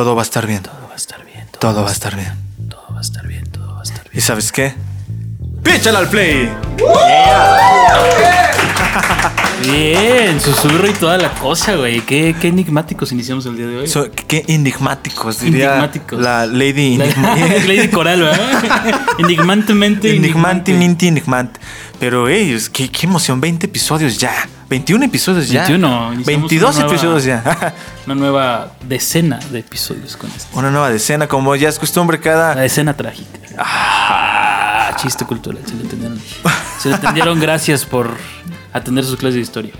Todo va a estar bien. Todo va a estar bien. Todo va a estar bien. Todo va a estar bien. Todo va a estar bien. ¿Y sabes qué? ¡Píchala al play! Bien, susurro y toda la cosa, güey. Qué, qué enigmáticos iniciamos el día de hoy. So- qué enigmáticos, diría Enigmáticos. la Lady La- Lady Coral, ¿verdad? Enigmantemente. Enigmante, enigmante. minty, enigmante. Pero, ey, es que- qué emoción, 20 episodios ya. 21 episodios ya. 21, iniciamos 22 una nueva- episodios ya. Una nueva decena de episodios con esto. Una nueva decena, como ya es costumbre La cada... decena trágica. Ah, chiste cultural. Se lo entendieron. Se lo entendieron. Gracias por atender sus clases de historia.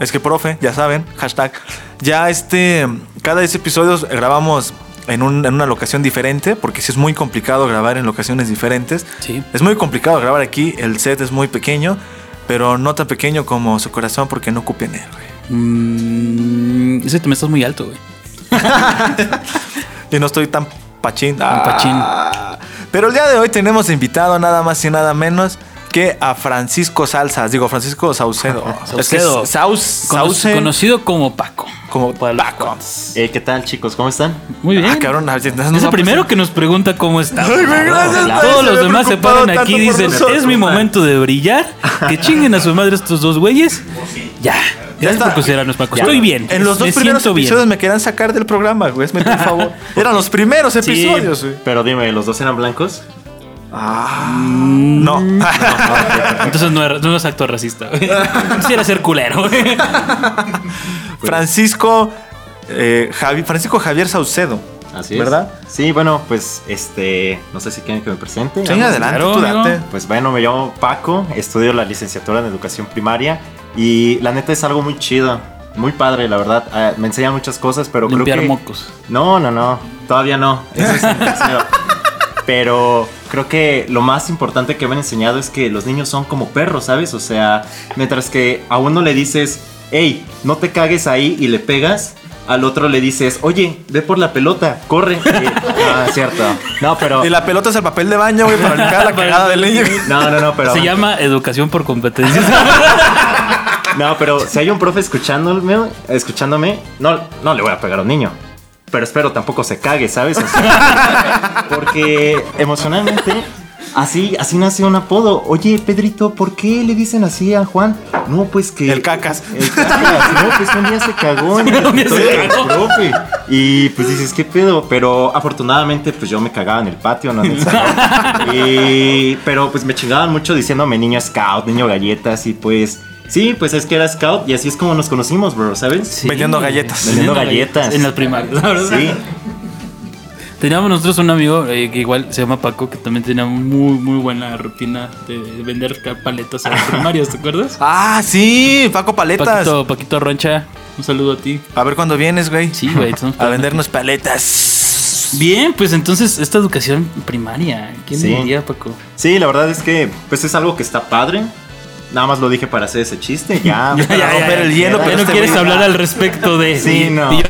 Es que, profe, ya saben, hashtag. Ya este, cada 10 episodios grabamos en, un- en una locación diferente, porque sí es muy complicado grabar en locaciones diferentes. Sí. Es muy complicado grabar aquí, el set es muy pequeño, pero no tan pequeño como su corazón porque no ocupa en él, güey. Mm, ese te me estás muy alto, güey. Y no estoy tan pachín. Tan pachín. Ah. Pero el día de hoy tenemos invitado nada más y nada menos que a Francisco Salsas. Digo, Francisco Saucedo. Es que Saucedo. es Saus, Sauce, Conocido como Paco. Como Para los Paco. cuates. Eh, ¿Qué tal, chicos? ¿Cómo están? Muy bien. Ah, cabrón, nos es el primero que nos pregunta cómo está. Ay, güey, gracias, Todos Todos güey, los demás se paran aquí y dicen, nosotros. es mi momento de brillar. Que chinguen a su madre estos dos güeyes. Ya. Gracias está. por considerarnos, Paco. Estoy bien. En los dos me primeros siento bien. episodios me querían sacar del programa, güey. Hazme por favor. Eran los primeros episodios, güey. Pero dime, ¿los dos eran blancos? No. Entonces no, era- no es acto racista. Quisiera ser culero. güey. Francisco eh, Javi- Francisco Javier Saucedo. Así es. ¿Verdad? Sí, bueno, pues, este, no sé si quieren que me presente. Sí, Vamos. adelante, claro, tú amigo. date. Pues bueno, me llamo Paco, estudio la licenciatura en educación primaria y la neta es algo muy chido, muy padre, la verdad. Ah, me enseñan muchas cosas, pero Limpiar creo que... mocos. No, no, no, todavía no. Eso es. Pero creo que lo más importante que me han enseñado es que los niños son como perros, ¿sabes? O sea, mientras que a uno le dices, hey, no te cagues ahí y le pegas, al otro le dices, oye, ve por la pelota, corre. Y- ah, cierto. No, pero... Y la pelota es el papel de baño, güey, para limpiar la cagada del niño. No, no, no, pero... Se llama educación por competencias. No, pero si hay un profe escuchándome, escuchándome, no, no le voy a pegar a un niño. Pero espero tampoco se cague, ¿sabes? O sea, porque emocionalmente así, así nace un apodo. Oye, Pedrito, ¿por qué le dicen así a Juan? No, pues que. El cacas. El cacas. No, pues un día se cagó en el Un día se escritorio del cagó. profe. Y pues dices, ¿qué pedo? Pero afortunadamente, pues yo me cagaba en el patio, no en el salón. Y, pero pues me chingaban mucho diciéndome niño scout, niño galletas. Y pues, sí, pues es que era scout. Y así es como nos conocimos, bro, ¿sabes? Sí. Vendiendo galletas. Vendiendo galletas. En las primarias, la verdad. Sí. Teníamos nosotros un amigo eh, que igual se llama Paco, que también tenía muy, muy buena rutina de vender paletas a las primarias, ¿te acuerdas? Ah, sí, Paco Paletas. Paquito, Paquito Roncha, un saludo a ti. A ver cuándo vienes, güey. Sí, güey, A vendernos paletas. Bien, pues entonces esta educación primaria, ¿quién Sí. diría, Paco? Sí, la verdad es que pues es algo que está padre. Nada más lo dije para hacer ese chiste. Ya. Para romper el hielo, Ya pero no este quieres hablar al respecto de... Sí, no. yo-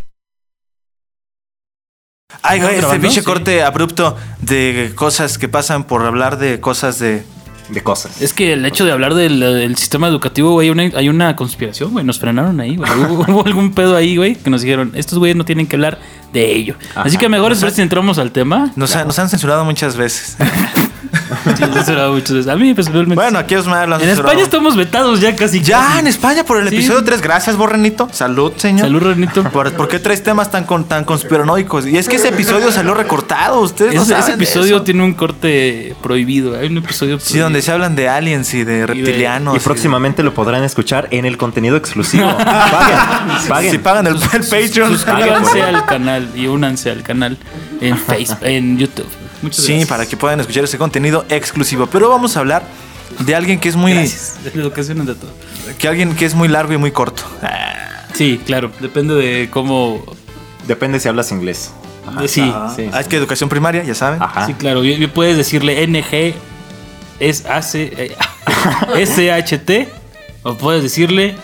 Ay, güey, este pinche Sí. corte abrupto de cosas que pasan por hablar de cosas de. De cosas. Es que el hecho de hablar del, del sistema educativo, güey, hay una, hay una conspiración, güey. Nos frenaron ahí, güey. Hubo, hubo algún pedo ahí, güey, que nos dijeron, estos güeyes no tienen que hablar de ello. Ajá. Así que mejor es si entramos al tema. Nos, ha- nos han censurado muchas veces. Sí, eso era mucho de- A mí, pues, realmente. bueno, aquí os me hablan. en España estamos vetados ya casi. Ya, casi. en España por el Sí. episodio 3. Gracias, Borrenito. Salud, señor. Salud, Renito. ¿Por, por qué traes temas tan, con, tan conspiranoicos? Y es que ese episodio salió recortado. Ustedes no Ese, ese saben de episodio eso. tiene un corte prohibido. Hay un episodio Sí, donde se hablan de aliens y de reptilianos. Y próximamente lo podrán escuchar en el contenido exclusivo. Paguen. Paguen. Si pagan el, el Patreon. Suscríbanse al canal y únanse al canal en Facebook, en YouTube. Muchas Sí, gracias. para que puedan escuchar ese contenido exclusivo. Pero vamos a hablar de alguien que es muy. Gracias. De todo. Que alguien que es muy largo y muy corto. Sí, claro. Depende de cómo. Depende si hablas inglés. de- sí, sí. Ah, es que educación primaria, ya saben. Ajá. sí, claro. Y- y puedes decirle NG es AC, eh, SHT o puedes decirle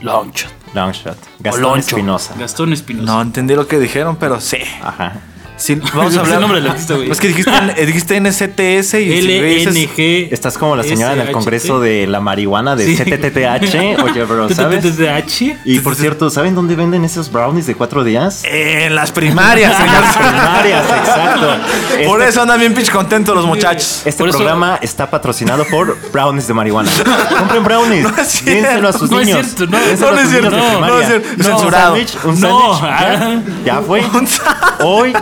Longshot. Long shot. o Gastón. Espinosa. Gastón Espinosa. No entendí lo que dijeron, pero sí. Ajá. Sí, vamos Es a el hablar. nombre del artista, güey. Es que dijiste, eh, dijiste NSTS y LNG. Estás como la señora en el congreso de la marihuana de. CTTH. Oye, bro, ¿sabes? TTTH. Y por cierto, ¿saben dónde venden esos brownies de cuatro días? En las primarias, señor. Las primarias, exacto. Por Este- eso andan bien pinche contentos los muchachos. Este programa está patrocinado por brownies de marihuana. Compren brownies. Dénselo a sus No es niños. cierto, no. Es niños cierto. No, es cierto. Censurado. Un No. sándwich. Ya fue. Hoy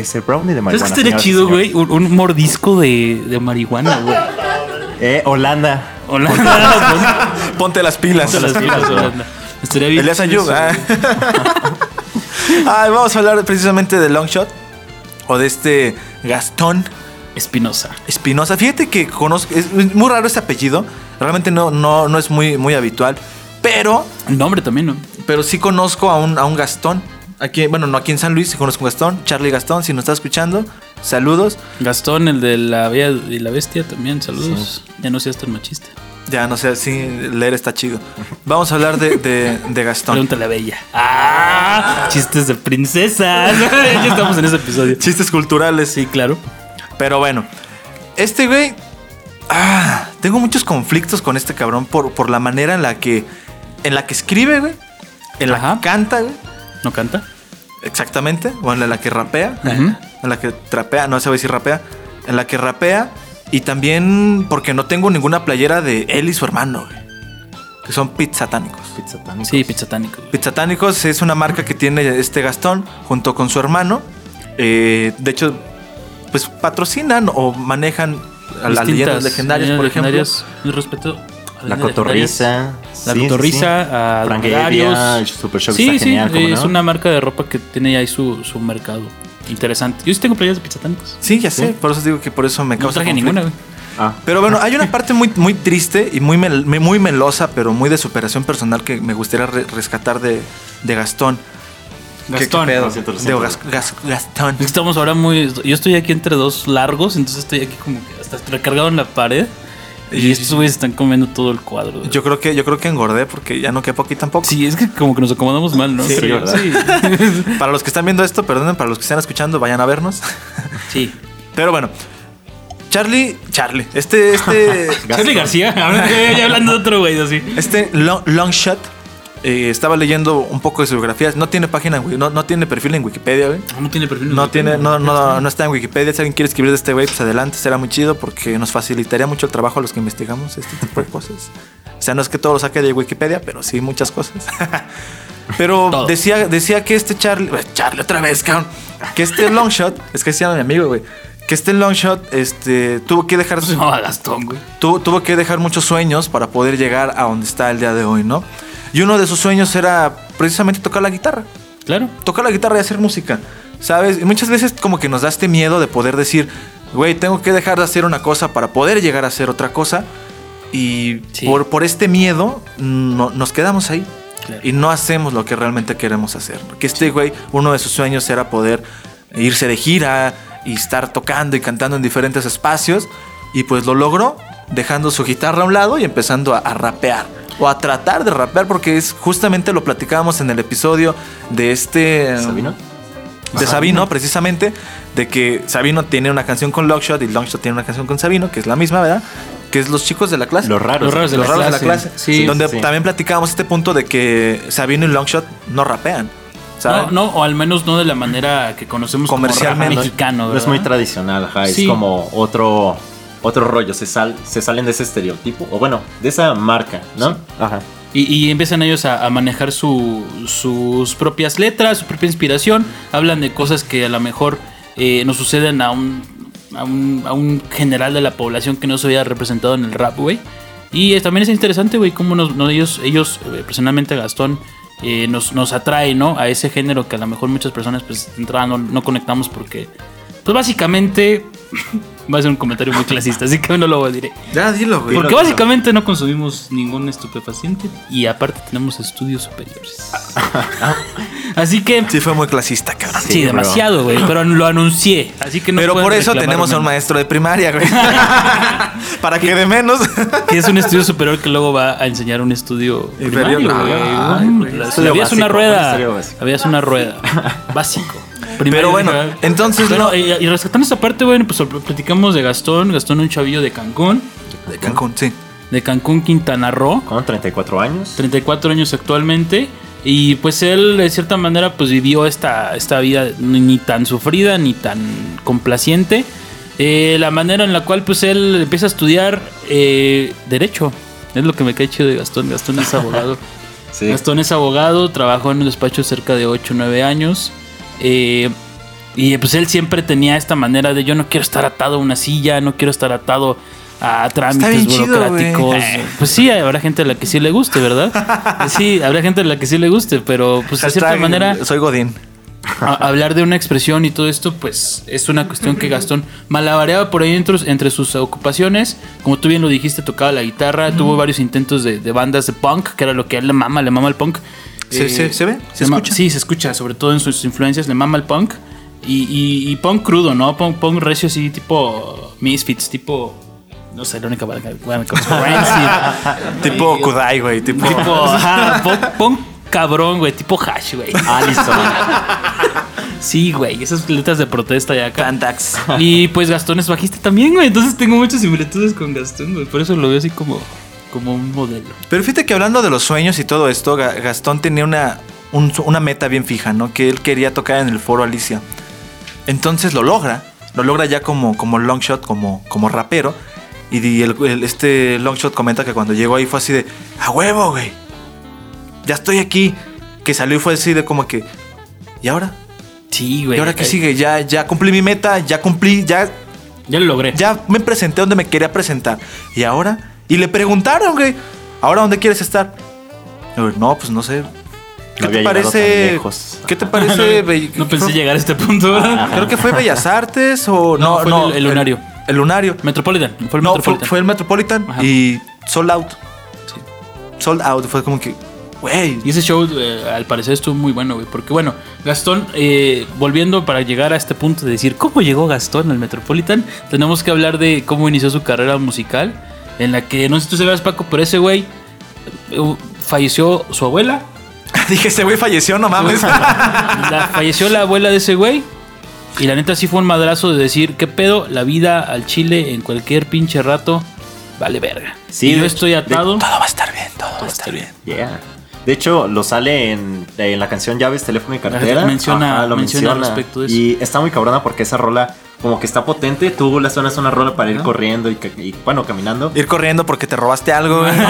es el brownie de ¿Sabes marihuana. qué estaría señoras y chido, güey? Un, un mordisco de, de marihuana, güey. Eh, Holanda. Hola. Ponte las pilas. Ponte las pilas, Holanda. Estaría bien. Elías ah. Ay, vamos a hablar precisamente de Longshot o de este Gastón Espinosa. Espinosa. Fíjate que conozco, es muy raro este apellido. Realmente no, no, no es muy, muy habitual. Pero, El nombre también, ¿no? pero sí conozco a un, a un Gastón. Aquí, bueno, no aquí en San Luis, conozco a Gastón. Charlie Gastón, si nos está escuchando, saludos. Gastón, el de la Bella y la Bestia, también, saludos. Ya no seas tan machista. Ya no sé, sí, leer está chido. Vamos a hablar de, de, de Gastón. Pregúntale a Bella. ¡Ah! Chistes de princesas. ya estamos en ese episodio. Chistes culturales. Sí, claro. Pero bueno, este güey. Ah, tengo muchos conflictos con este cabrón por, por la manera en la que. En la que escribe, güey. En la Ajá. que canta, güey. ¿No canta? Exactamente. O en la que rapea. En la que trapea. No se va a decir rapea. En la que rapea. Y también porque no tengo ninguna playera de él y su hermano, güey. Que son pizzatánicos. Pizzatánicos. Sí, pizzatánico. Pizzatánicos es una marca que tiene este Gastón junto con su hermano. Eh, de hecho, pues patrocinan o manejan a las leyendas legendarias, por ejemplo. Mi respeto. La cotorriza. La Sí, cotorriza, sí. a Frank Dragarios. Evia, el Super Shock Sí, está sí, genial, ¿cómo es no? una marca de ropa que tiene ahí su, su mercado. Interesante. Yo sí tengo playeras de pizzatánicos. Sí, ya sé, por eso digo que por eso me No causa traje conflicto. ninguna, güey. Ah, Pero bueno, hay una parte muy, muy triste y muy, mel- muy melosa, pero muy de superación personal que me gustaría re- rescatar de, de Gastón. ¿Qué- qué Gastón. pedo? Lo siento, lo De siento. Gas- Gas- Gastón. Es que estamos ahora muy. Yo estoy aquí entre dos largos, entonces estoy aquí como que hasta recargado en la pared. Y estos güeyes están comiendo todo el cuadro. Yo creo que yo creo que engordé porque ya no quepo aquí tampoco. Sí, es que como que nos acomodamos mal, ¿no? Sí. ¿verdad? Sí. Para los que están viendo esto, perdonen, para los que están escuchando, vayan a vernos. sí. Pero bueno, Charlie, Charlie, este, este, Charlie García, ahora ya hablando de otro güey así. este long, Longshot, eh, estaba leyendo un poco de su biografía. No tiene página, en no, no tiene perfil en Wikipedia, güey. No tiene perfil. No tiene, no, no, no está en Wikipedia. Si alguien quiere escribir de este güey, pues adelante, será muy chido porque nos facilitaría mucho el trabajo a los que investigamos este tipo de cosas. O sea, no es que todo lo saque de Wikipedia, pero sí muchas cosas. Pero Todo. decía, decía que este Charlie, Charlie otra vez, cabrón, que este Longshot, es que se llama mi amigo, güey, que este Longshot, este, tuvo que dejar llamaba Gastón, güey. tuvo, tuvo que dejar muchos sueños para poder llegar a donde está el día de hoy, ¿no? Y uno de sus sueños era precisamente tocar la guitarra Claro. tocar la guitarra y hacer música, ¿sabes? Y muchas veces como que nos da este miedo de poder decir, güey, tengo que dejar de hacer una cosa para poder llegar a hacer otra cosa. Y Sí. por, por este miedo no- nos quedamos ahí. Claro. Y no hacemos lo que realmente queremos hacer. Porque este güey, uno de sus sueños era poder irse de gira y estar tocando y cantando en diferentes espacios. Y pues lo logró, dejando su guitarra a un lado y empezando a, a rapear. O a tratar de rapear, porque es justamente lo platicábamos en el episodio de este. ¿Sabino? De Sabino, precisamente. De que Sabino tiene una canción con Longshot y Longshot tiene una canción con Sabino, que es la misma, ¿verdad? Que es Los Chicos de la clase. Los raros. Los raros de Los la raros de la clase. clase. Sí. donde sí. también platicábamos este punto de que Sabino y Longshot no rapean. No, no, o al menos no de la manera que conocemos Comercialmente. como mexicano, No es ¿verdad? muy tradicional, ajá. Sí. Es como otro, otro rollo. Se, sal, se salen de ese estereotipo. O bueno, de esa marca, ¿no? Ajá. Y, y empiezan ellos a, a manejar su- sus propias letras, su propia inspiración. Hablan de cosas que a lo mejor eh, nos suceden a un, a, un, a un general de la población que no se había representado en el rap, güey. Y eh, también es interesante, güey, cómo nos, no, ellos, ellos eh, personalmente Gastón, eh, nos, nos atrae, ¿no? A ese género que a lo mejor muchas personas, pues, de entrada no, no conectamos porque, pues, básicamente, va a ser un comentario muy clasista, así que no lo diré. Ya, dilo, güey. Porque básicamente no consumimos ningún estupefaciente y aparte tenemos estudios superiores. Así que Sí, fue muy clasista, cabrón. sí, demasiado, güey, pero lo anuncié, así que no Pero por eso tenemos a un maestro de primaria, güey. Para que de menos. que es un estudio superior que luego va a enseñar un estudio Inferior. primario, güey. Ay, Mm, güey. es una rueda. es una rueda. Básico. Primaria, Pero bueno, entonces Pero, no- y, y rescatando esa parte, bueno, pues platicamos de Gastón. Gastón, un chavillo de Cancún. De Cancún, sí. De Cancún, Quintana Roo. Con 34 años. 34 años actualmente. Y pues él, de cierta manera, pues vivió esta, esta vida ni, ni tan sufrida ni tan complaciente. Eh, la manera en la cual pues él empieza a estudiar eh, Derecho. Es lo que me cae chido de Gastón. Gastón es abogado. Sí. Gastón es abogado, trabajó en un despacho cerca de 8 o 9 años. Eh, y pues él siempre tenía esta manera de yo no quiero estar atado a una silla, no quiero estar atado a trámites bien chido, burocráticos. pues sí, habrá gente a la que sí le guste, ¿verdad? Sí, habrá gente a la que sí le guste, pero pues de cierta manera Soy Godín. a- hablar de una expresión y todo esto, pues es una cuestión que Gastón malabareaba por ahí entre, entre sus ocupaciones. Como tú bien lo dijiste, tocaba la guitarra, tuvo varios intentos de, de bandas de punk, que era lo que a él le mama, le mama el punk. ¿Se, Eh, se, se ve? ¿Se escucha? Sí, se escucha, sobre todo en sus influencias, le mama el punk. Y, y- y punk crudo, ¿no? Punk, punk recio así, tipo Misfits, tipo... No sé, la única que- bueno. Tipo Kudai, güey. Tipo, Tipo, ajá, punk cabrón, güey, tipo hash, güey. Allison. Sí, güey, esas letras de protesta ya acá. Cantax. Y pues Gastón es bajista también, güey. Entonces tengo muchas similitudes con Gastón, güey. Por eso lo veo así como, como un modelo. Pero fíjate que hablando de los sueños y todo esto, Ga- Gastón tenía una, un- una meta bien fija, ¿no? Que él quería tocar en el foro Alicia. Entonces lo logra. Lo logra ya como, como longshot, como, como rapero. Y el- el- este longshot comenta que cuando llegó ahí fue así de, a huevo, güey. Ya estoy aquí. Que salió y fue así de como que, ¿y ahora? Sí, güey. ¿Y ahora qué Eh, sigue? Ya, ya cumplí mi meta, ya cumplí, ya Ya lo logré. ya me presenté donde me quería presentar. ¿Y ahora? Y le preguntaron, güey, ¿ahora dónde quieres estar? Yo, no, pues no sé. ¿Qué No te parece? lejos. ¿Qué te parece? Bell- No pensé creo- llegar a este punto, ¿verdad? Creo que fue Bellas Artes o No, no, fue el- el Lunario. El, Lunario. Metropolitan. Fue el No, fue, Metropolitan. fue el Metropolitan Ajá. y sold out. Sí. Sold out. Fue como que, güey. Y ese show, eh, al parecer, estuvo muy bueno, güey. Porque, bueno, Gastón, eh, volviendo para llegar a este punto de decir cómo llegó Gastón al Metropolitan, tenemos que hablar de cómo inició su carrera musical. En la que, no sé si tú sabes, Paco, pero ese güey eh, falleció su abuela. Dije, ese güey falleció, no mames. La- falleció la abuela de ese güey. Y la neta sí fue un madrazo de decir, ¿qué pedo? La vida al chile en cualquier pinche rato vale verga. Sí, y yo estoy atado. todo va a estar bien, todo va a estar bien. Yeah. De hecho, lo sale en, en la canción Llaves, Teléfono y Cartera. Menciona- lo menciona menciona. respecto de eso. Y está muy cabrona porque esa rola, como que está potente. Tú la suenas una rola para ir corriendo y, bueno, caminando. Ir corriendo porque te robaste algo, güey.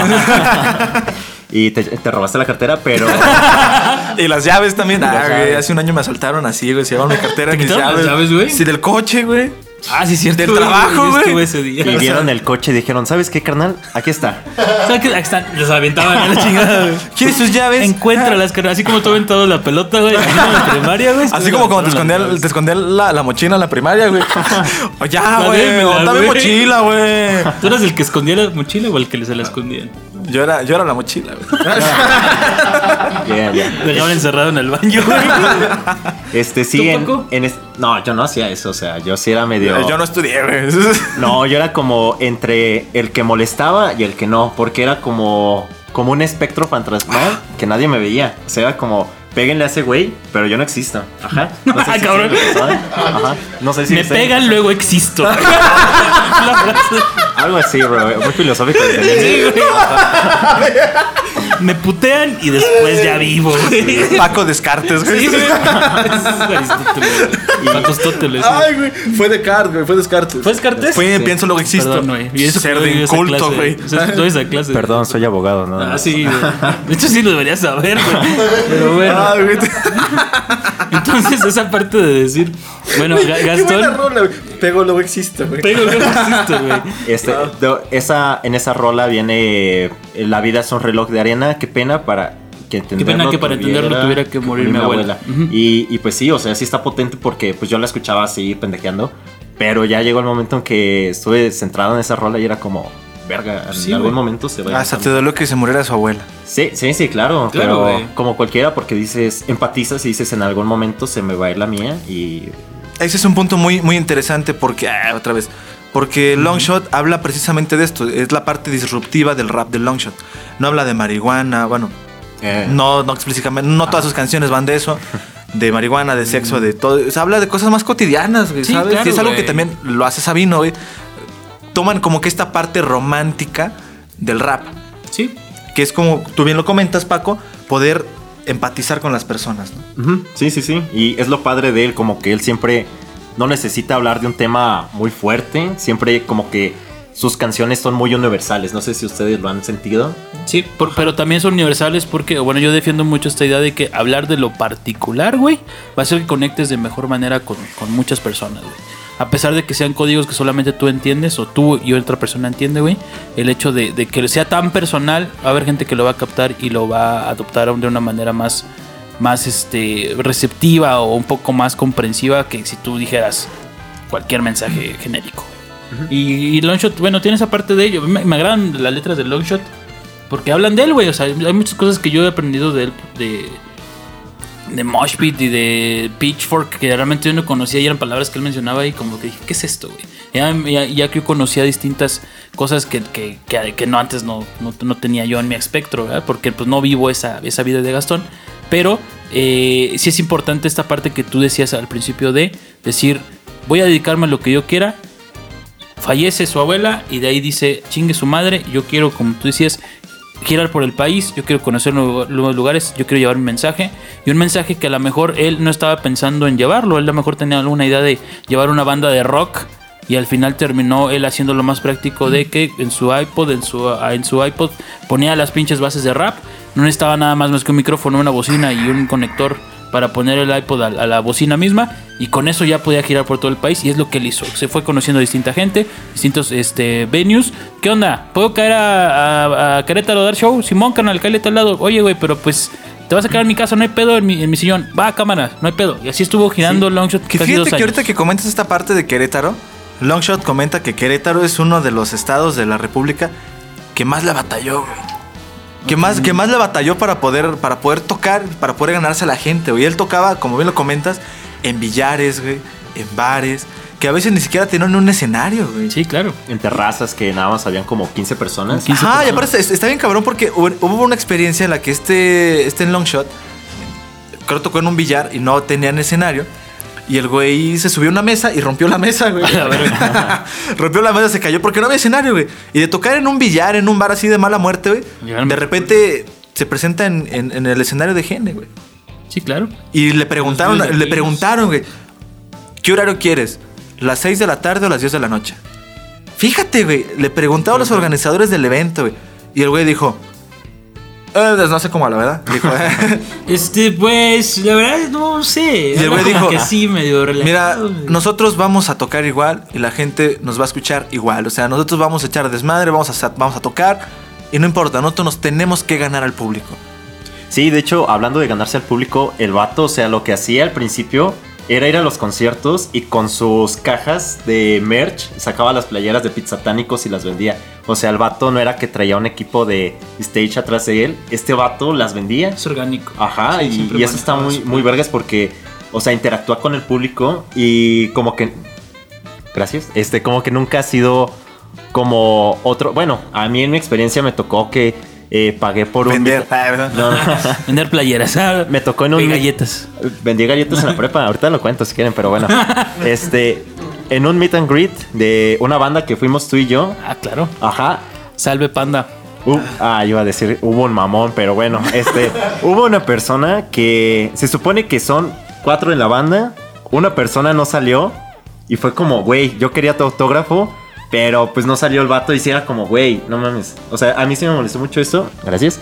Y te, te robaste la cartera, pero. Y las llaves también. las Ah, güey, llaves. hace un año me asaltaron así, güey. Se llevaron mi cartera y mis quitaron las llaves. llaves, güey? Sí, del coche, güey. Ah, sí, cierto. Del trabajo, güey. estuve ese día. y vieron el coche y dijeron: ¿Sabes qué, carnal? Aquí está. ¿Sabes qué? Ahí están, los aventaban a la chingada, güey. ¿Quieres sus llaves? Encuentra las carreras, así como tú aventado la pelota, güey, en la primaria, güey. Así como cuando te escondía, te escondía la, la mochila en la primaria, güey. O ya, güey. Dame mochila, güey. ¿Tú eras el que escondía la mochila o el que se la escondían? Yo era, yo era la mochila, güey. Yeah, yeah. Dejaban encerrado en el baño, güey. Este, sí, ¿Tú, en, Paco? en es- No, yo no hacía eso. O sea, yo sí era medio. Yo no estudié, güey. No, yo era como entre el que molestaba y el que no, porque era como, como un espectro fantasmal que nadie me veía. O sea, era como, péguenle a ese güey, pero yo no existo. Ajá. No sé Ah, si cabrón. sí me pasaban. Ajá. No sé si Me ustedes- pegan, luego existo. La frase. Algo así, bro. Muy filosófico. Sí, güey. Me putean y después ya vivo, güey. Paco Descartes, güey. Sí, güey. Aristóteles, güey. Paco Aristóteles, sí. Ay, güey. Fue Descartes, güey. Fue Descartes. ¿Fue Descartes? Fue Sí. pienso luego existo. Perdón, güey. Y eso Ser de inculto, güey. Toda esa clase. Perdón, soy abogado, ¿no? Ah, sí, güey. De hecho, sí lo deberías saber, güey. Pero bueno. Ay, güey. Entonces, esa parte de decir, bueno, Ga- Qué buena Gastón. rola, güey. Pego luego existo, güey. Pego, luego existo, güey. Este, do- esa, en esa rola viene eh, La vida es un reloj de arena. Qué pena para que entenderlo. pena que para entenderlo tuviera que morir mi abuela. Ujú. y, y pues sí, o sea, sí está potente porque pues yo la escuchaba así pendejeando. Pero ya llegó el momento en que estuve centrado en esa rola y era como, verga, en Sí, algún güey. momento se va a Hasta te dolió que se muriera su abuela. Sí, sí, sí, claro, Claro, pero güey. como cualquiera porque dices, empatizas y dices en algún momento se me va a ir la mía y Ese es un punto muy, muy interesante porque, ah, otra vez, porque Longshot habla precisamente de esto, es la parte disruptiva del rap de Longshot. No habla de marihuana, bueno, eh, no, no explícitamente, no todas sus canciones van de eso. de marihuana, de sexo, de todo. O sea, habla de cosas más cotidianas, güey, Sí, ¿sabes? claro, y es algo güey. que también lo hace Sabino, güey. Toman como que esta parte romántica del rap, Sí. que es como tú bien lo comentas, Paco, poder empatizar con las personas, ¿no? Sí, sí, sí. Y es lo padre de él, como que él siempre no necesita hablar de un tema muy fuerte. Siempre como que sus canciones son muy universales. No sé si ustedes lo han sentido. Sí, por- pero también son universales porque, bueno, yo defiendo mucho esta idea de que hablar de lo particular, güey, va a hacer que conectes de mejor manera con, con muchas personas, güey. A pesar de que sean códigos que solamente tú entiendes o tú y otra persona entiende, güey, el hecho de, de que sea tan personal, va a haber gente que lo va a captar y lo va a adoptar de una manera más, más este, receptiva o un poco más comprensiva que si tú dijeras cualquier mensaje genérico. Y, y Longshot, bueno, tiene esa parte de ello. Me, me agradan las letras de Longshot porque hablan de él, güey. O sea, hay muchas cosas que yo he aprendido de él, de, de Moshpit y de Pitchfork, que realmente yo no conocía y eran palabras que él mencionaba y como que dije, ¿qué es esto, güey? Ya, ya- ya que yo conocía distintas cosas que, que, que- que no antes no, no, no tenía yo en mi espectro, ¿verdad? Porque pues no vivo esa, esa vida de Gastón. Pero eh, sí es importante esta parte que tú decías al principio de decir, voy a dedicarme a lo que yo quiera fallece su abuela y de ahí dice, chingue su madre, yo quiero, como tú decías, girar por el país, yo quiero conocer nuevos lugares, yo quiero llevar un mensaje y un mensaje que a lo mejor él no estaba pensando en llevarlo, él a lo mejor tenía alguna idea de llevar una banda de rock y al final terminó él haciendo lo más práctico de que en su iPod, en su, en su iPod ponía las pinches bases de rap, no necesitaba nada más más que un micrófono, una bocina y un conector para poner el iPod a, la bocina misma y con eso ya podía girar por todo el país y es lo que él hizo. Se fue conociendo a distinta gente, distintos este, venues. ¿Qué onda? ¿Puedo caer a, a- a Querétaro a dar show? Simón, canal, cállate al lado. Oye, güey, pero pues te vas a quedar en mi casa, no hay pedo en mi, en mi sillón. Va, cámara, no hay pedo. Y así estuvo girando Longshot Que casi dos fíjate que ahorita que comentas esta parte de Querétaro, Longshot comenta que Querétaro es uno de los estados de la República que más le batalló, güey. Que más, que más le batalló para poder, para poder tocar, para poder ganarse a la gente, güey. Él tocaba, como bien lo comentas, en billares, güey, en bares, que a veces ni siquiera tenían un escenario, güey. Sí, claro. En terrazas que nada más habían como 15 personas. 15 Ajá, y personas. aparte es- está bien cabrón porque hubo hubo una experiencia en la que este, este en Longshot, creo tocó en un billar y no tenían escenario. Y el güey se subió a una mesa y rompió la mesa, güey. A ver. rompió la mesa, se cayó porque no había escenario, güey. Y de tocar en un billar, en un bar así de mala muerte, güey. De repente se presenta en, en- en el escenario de Gene, güey. Sí, claro. Y le preguntaron, le preguntaron, güey, ¿qué horario quieres? ¿Las 6 de la tarde o las 10 de la noche? Fíjate, güey, le preguntaron a los organizadores del evento, güey. Y el güey dijo, eh, no sé cómo, la verdad. Dijo, Este, pues, la verdad, no sé. Y el güey como dijo, que sí, medio Mira, relajado, nosotros vamos a tocar igual y la gente nos va a escuchar igual. O sea, nosotros vamos a echar desmadre, vamos a, vamos a tocar y no importa, nosotros nos tenemos que ganar al público. Sí, de hecho, hablando de ganarse al público, el vato, o sea, lo que hacía al principio era ir a los conciertos y con sus cajas de merch sacaba las playeras de Pizzatánicos y las vendía. O sea, el vato no era que traía un equipo de stage atrás de él, este vato las vendía. Es orgánico. Ajá, Sí, y, eso está muy, muy vergas porque, o sea, interactúa con el público y como que... Gracias. Este, como que nunca ha sido como otro... Bueno, a mí en mi experiencia me tocó que eh, pagué por un... Vender. Ah, ¿verdad? No, no. Vender playeras. ah, Me tocó en un- y galletas. Vendí galletas en la prepa, ahorita lo cuento si quieren, pero bueno. Este, en un meet and greet de una banda que fuimos tú y yo. Ah, claro. Ajá. Salve, panda. Uh, ah, iba a decir, hubo un mamón, pero bueno, este, hubo una persona que se supone que son cuatro en la banda, una persona no salió y fue como, güey, yo quería tu autógrafo, pero pues no salió el vato y sí era como, güey, no mames. O sea, a mí sí me molestó mucho esto, gracias.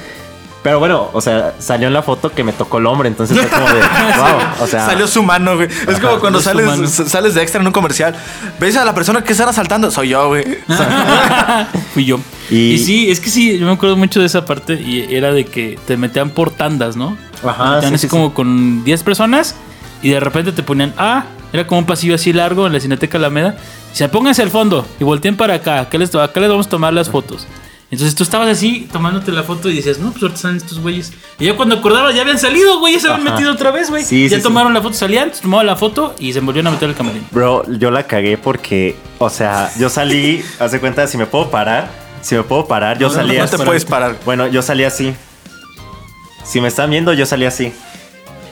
Pero bueno, o sea, salió en la foto que me tocó el hombre, entonces fue como de, wow, o sea... Salió su mano, güey. Es como cuando mano. sales, sales de extra en un comercial. ¿Ves a la persona que están asaltando? Soy yo, güey. Fui yo. Y- Y... sí, es que sí, yo me acuerdo mucho de esa parte y era de que te metían por tandas, ¿no? Ajá, Te metían sí, así sí, como con 10 personas y de repente te ponían, ah, era como un pasillo así largo en la Cineteca Alameda. Y se pónganse al fondo y volteen para acá, acá les, acá les vamos a tomar las fotos. Entonces tú estabas así tomándote la foto y decías, no, pues ahorita están estos güeyes. Y ya cuando acordabas ya habían salido, güey, ya se habían Ajá. metido otra vez, güey. Sí, ya sí, tomaron la foto, salían, tomaban la foto y se volvieron a meter al camarín. Bro, yo la cagué porque, o sea, yo salí, hace cuenta, si me puedo parar, si me puedo parar, yo No, no, salí No así. te puedes parar. Bueno, yo salí así. Si me están viendo, yo salí así.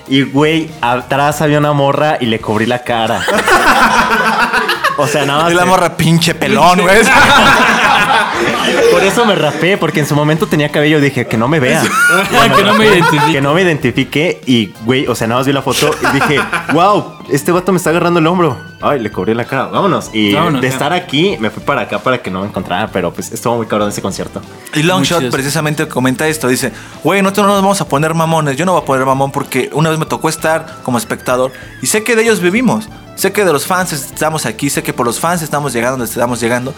Y güey, atrás había una morra y le cubrí la cara. o sea, nada más. Y la morra pinche pelón, güey. Por eso me rapé, porque en su momento tenía cabello. Dije que no me vea. que no me identifique. Que no me identifique. Y, güey, o sea, nada más vi la foto y dije, wow, este vato me está agarrando el hombro. Ay, le cubrí la cara. Vámonos. Y Vámonos, de ya. estar aquí, me fui para acá para que no me encontrara. Pero pues estuvo muy cabrón ese concierto. Y Longshot precisamente comenta esto, dice, güey, nosotros no nos vamos a poner mamones, yo no voy a poner mamón porque una vez me tocó estar como espectador y sé que de ellos vivimos, sé que de los fans estamos aquí, sé que por los fans estamos llegando donde estamos llegando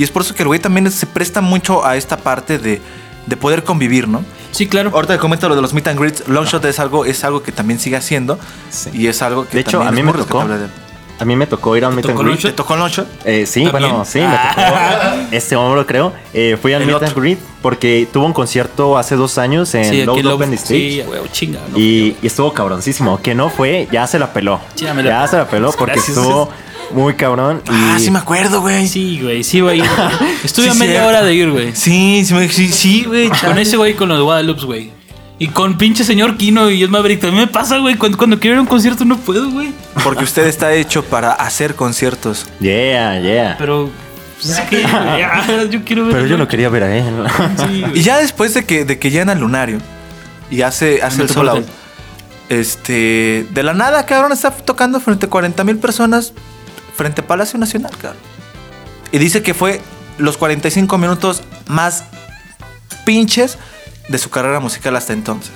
y es por eso que el güey también se presta mucho a esta parte de, de poder convivir, ¿no? Sí, claro. Ahorita te comento lo de los meet and greets, Longshot es algo, es algo que también sigue haciendo Sí. y es algo que De hecho, también a mí me tocó. A mí me tocó ir a un meet and greet. ¿Te tocó Longshot? Eh, sí, ¿También? bueno, sí, me tocó este hombro, creo. Eh, fui al El Meet otro. and Greet porque tuvo un concierto hace dos años en Sí, Low Open Stage. Sí, güey, chinga. ¿no? y, y estuvo cabroncísimo. Que no fue, ya se la peló. Ya me la- Ya se la peló porque Gracias. estuvo muy cabrón. Y Ah, sí me acuerdo, güey. Sí, güey, sí, güey. Estuve Sí, a media cierto. hora de ir, güey. Sí, sí, me- sí, sí, güey. Con ese güey con los Guadalupe, güey. Y con pinche señor Kino y el Maverick también me pasa, güey. Cuando, cuando quiero ir a un concierto no puedo, güey. Porque usted está hecho para hacer conciertos. Yeah, yeah. Pero. Pues es que. ya, yo quiero ver. Pero yo no quería ver a él. Sí, güey. Y ya después de que, de que llena el lunario y hace, hace el solo out, Metropolitan. este, de la nada, cabrón, está tocando frente a 40 mil personas frente Palacio Nacional, cabrón. Y dice que fue los 45 minutos más pinches de su carrera musical hasta entonces.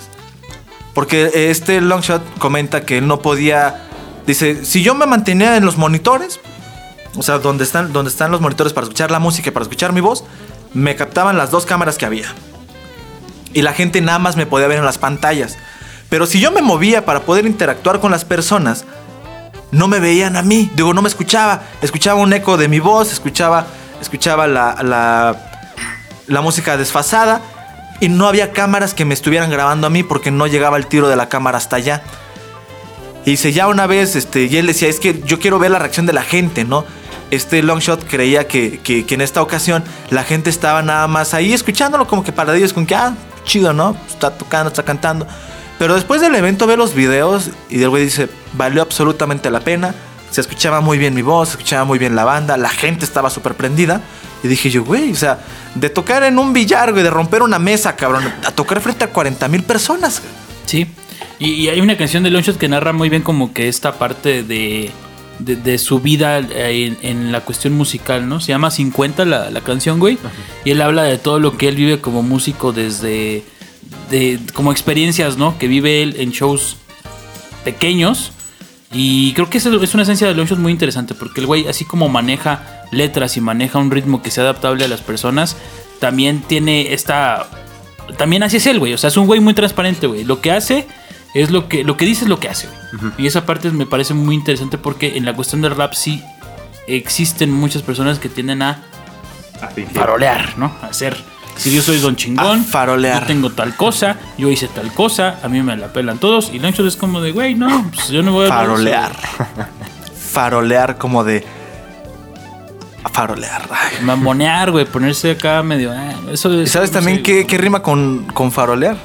Porque este Longshot comenta que él no podía. Dice: Si yo me mantenía en los monitores, o sea, donde están, donde están los monitores para escuchar la música y para escuchar mi voz, me captaban las dos cámaras que había. Y la gente nada más me podía ver en las pantallas. Pero si yo me movía para poder interactuar con las personas, no me veían a mí. Digo, no me escuchaba. Escuchaba un eco de mi voz, escuchaba, escuchaba la, la, música desfasada. Y no había cámaras que me estuvieran grabando a mí porque no llegaba el tiro de la cámara hasta allá. Y dice, ya una vez, este, y él decía, es que yo quiero ver la reacción de la gente, ¿no? Este Longshot creía que, que, en esta ocasión la gente estaba nada más ahí escuchándolo como que para ellos, con que, ah, chido, ¿no? Está tocando, está cantando. Pero después del evento ve los videos y el güey dice, valió absolutamente la pena. Se escuchaba muy bien mi voz, se escuchaba muy bien la banda, la gente estaba súper prendida. Y dije yo, güey, o sea, de tocar en un billar, güey, de romper una mesa, cabrón, a tocar frente a 40 mil personas. Sí. Y, y hay una canción de Longshot que narra muy bien como que esta parte de, de, de su vida eh, en, en la cuestión musical, ¿no? Se llama 50 la, la canción, güey. Y él habla de todo lo que él vive como músico desde... De, como experiencias, ¿no? Que vive él en shows pequeños. Y creo que es una esencia de Longshot muy interesante. Porque el güey, así como maneja letras y maneja un ritmo que sea adaptable a las personas, también tiene esta también así es él, güey. O sea, es un güey muy transparente, güey. Lo que hace es lo que, lo que dice es lo que hace, güey. Y esa parte me parece muy interesante porque en la cuestión del rap sí existen muchas personas que tienden a farolear, ¿no? A hacer. Si yo soy don chingón, A farolear. yo tengo tal cosa, yo hice tal cosa, a mí me la pelan todos. Y Longshot es como de, güey, no, pues yo no voy a. Farolear. Farolear como de... Farolear. Ay. Mamonear, güey, ponerse acá medio. ah, eso ¿Y es- sabes también qué, qué rima con, con farolear?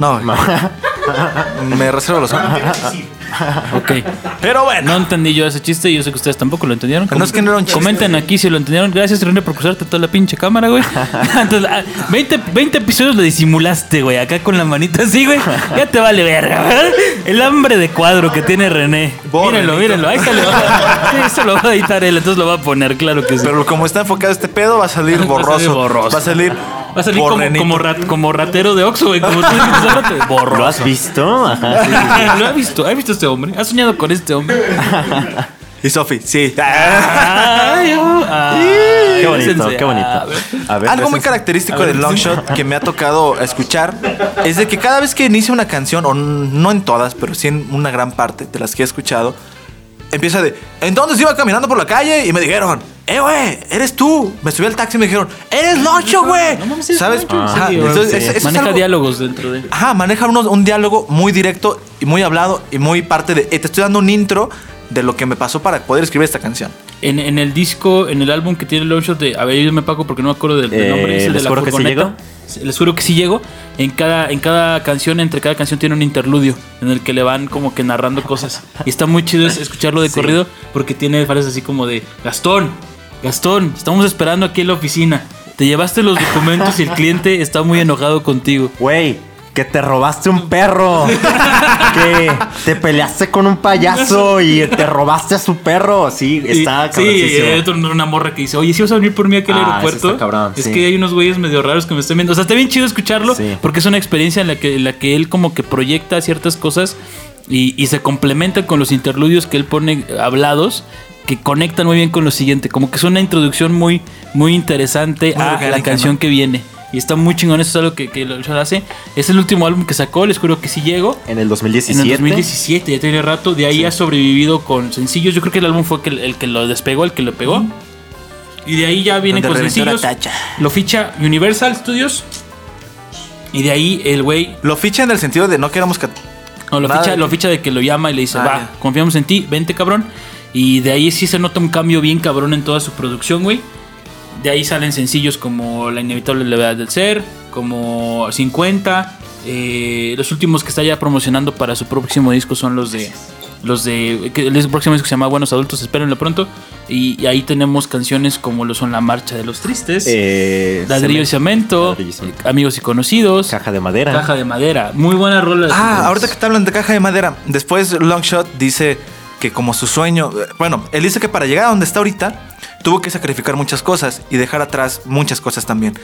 No, me reservo los Ok. Pero bueno. No entendí yo ese chiste y yo sé que ustedes tampoco lo entendieron. No, es que no era un chiste. Comenten aquí si lo entendieron. Gracias, René, por cruzarte toda la pinche cámara, güey. Entonces, ah, 20, 20 episodios lo disimulaste, güey. Acá con la manita así, güey. Ya te vale verga, ¿verdad? El hambre de cuadro que tiene René. Mírenlo, mírenlo. Ahí se lo va, sí, eso lo va a editar él, entonces lo va a poner, claro que sí. Pero como está enfocado este pedo, va a salir Va a borroso. salir borroso. Va a salir. Va a salir como, como, rat- como ratero de Oxxo, güey. Como tú dijiste borroso. ¿Lo has visto? Ajá, sí, sí, sí. ¿Lo has visto? ¿Has visto a este hombre? ¿Has soñado con este hombre? Y Sofi, sí. Ay, oh, ay, Qué bonito, qué bonito. A ver. A ver, Algo muy característico del long shot que me ha tocado escuchar es de que cada vez que inicia una canción, o no en todas, pero sí en una gran parte de las que he escuchado, empieza de. Entonces iba caminando por la calle y me dijeron, ¡Eh, güey! ¡Eres tú! Me subí al taxi y me dijeron, ¡Eres Loncho, güey! No mames, es ¿Sabes? Loncho, Ajá, sí, entonces, sí. es- eso es Maneja algo- diálogos dentro de. Ajá, maneja uno- un diálogo muy directo y muy hablado y muy parte de. eh, te estoy dando un intro de lo que me pasó para poder escribir esta canción. En, en el disco, en el álbum que tiene Longshot de. A ver, yo me pago porque no me acuerdo del, del Eh, nombre. Es el de ¿les la sí furgoneta. Les juro que sí llego. En cada, en cada canción, entre cada canción tiene un interludio en el que le van como que narrando cosas. Y está muy chido es- escucharlo de Sí. corrido porque tiene frases así como de Gastón, Gastón, estamos esperando aquí en la oficina. Te llevaste los documentos y el cliente está muy enojado contigo. Güey, que te robaste un perro. que te peleaste con un payaso y te robaste a su perro. Sí, está Y- Sí, hay otro- una morra que dice, oye, si vas a venir por mí aquí al Ah, aeropuerto. está cabrón, es sí. que hay unos güeyes medio raros que me están viendo. O sea, está bien chido escucharlo Sí. porque es una experiencia en la que, en la que él como que proyecta ciertas cosas y, y se complementa con los interludios que él pone hablados que conectan muy bien con lo siguiente. Como que es una introducción muy, muy interesante Muy a orgánica, la canción ¿no? que viene. Y está muy chingón, eso es algo que, que lo hace. Es el último álbum que sacó, les juro que sí llego. En el En 2017. el 2017, ya tiene rato. De ahí ha sobrevivido con sencillos. Yo creo que el álbum fue el que lo despegó, el que lo pegó. Y de ahí ya viene Donde con sencillos. Lo ficha Universal Studios. Y de ahí el güey. Lo ficha en el sentido de no queramos que. No, lo ficha, de- lo ficha de que lo llama y le dice, Ah, va, confiamos en ti, vente cabrón. Y de ahí sí se nota un cambio bien cabrón en toda su producción, güey. De ahí salen sencillos como La inevitable levedad del ser, como 50. eh, los últimos que está ya promocionando para su próximo disco son los de. Los de. Que el próximo disco se llama Buenos Adultos, espérenlo pronto. Y, y ahí tenemos canciones como lo son La Marcha de los Tristes, Eh, Ladrillo y Cemento, Ladrillo y Cemento. Amigos y Conocidos, Caja de madera. Caja de Madera. Muy buena rola. Ah, ahorita que te hablan de caja de madera. Después Longshot dice que como su sueño. eh, Bueno, él dice que para llegar a donde está ahorita, tuvo que sacrificar muchas cosas y dejar atrás muchas cosas también.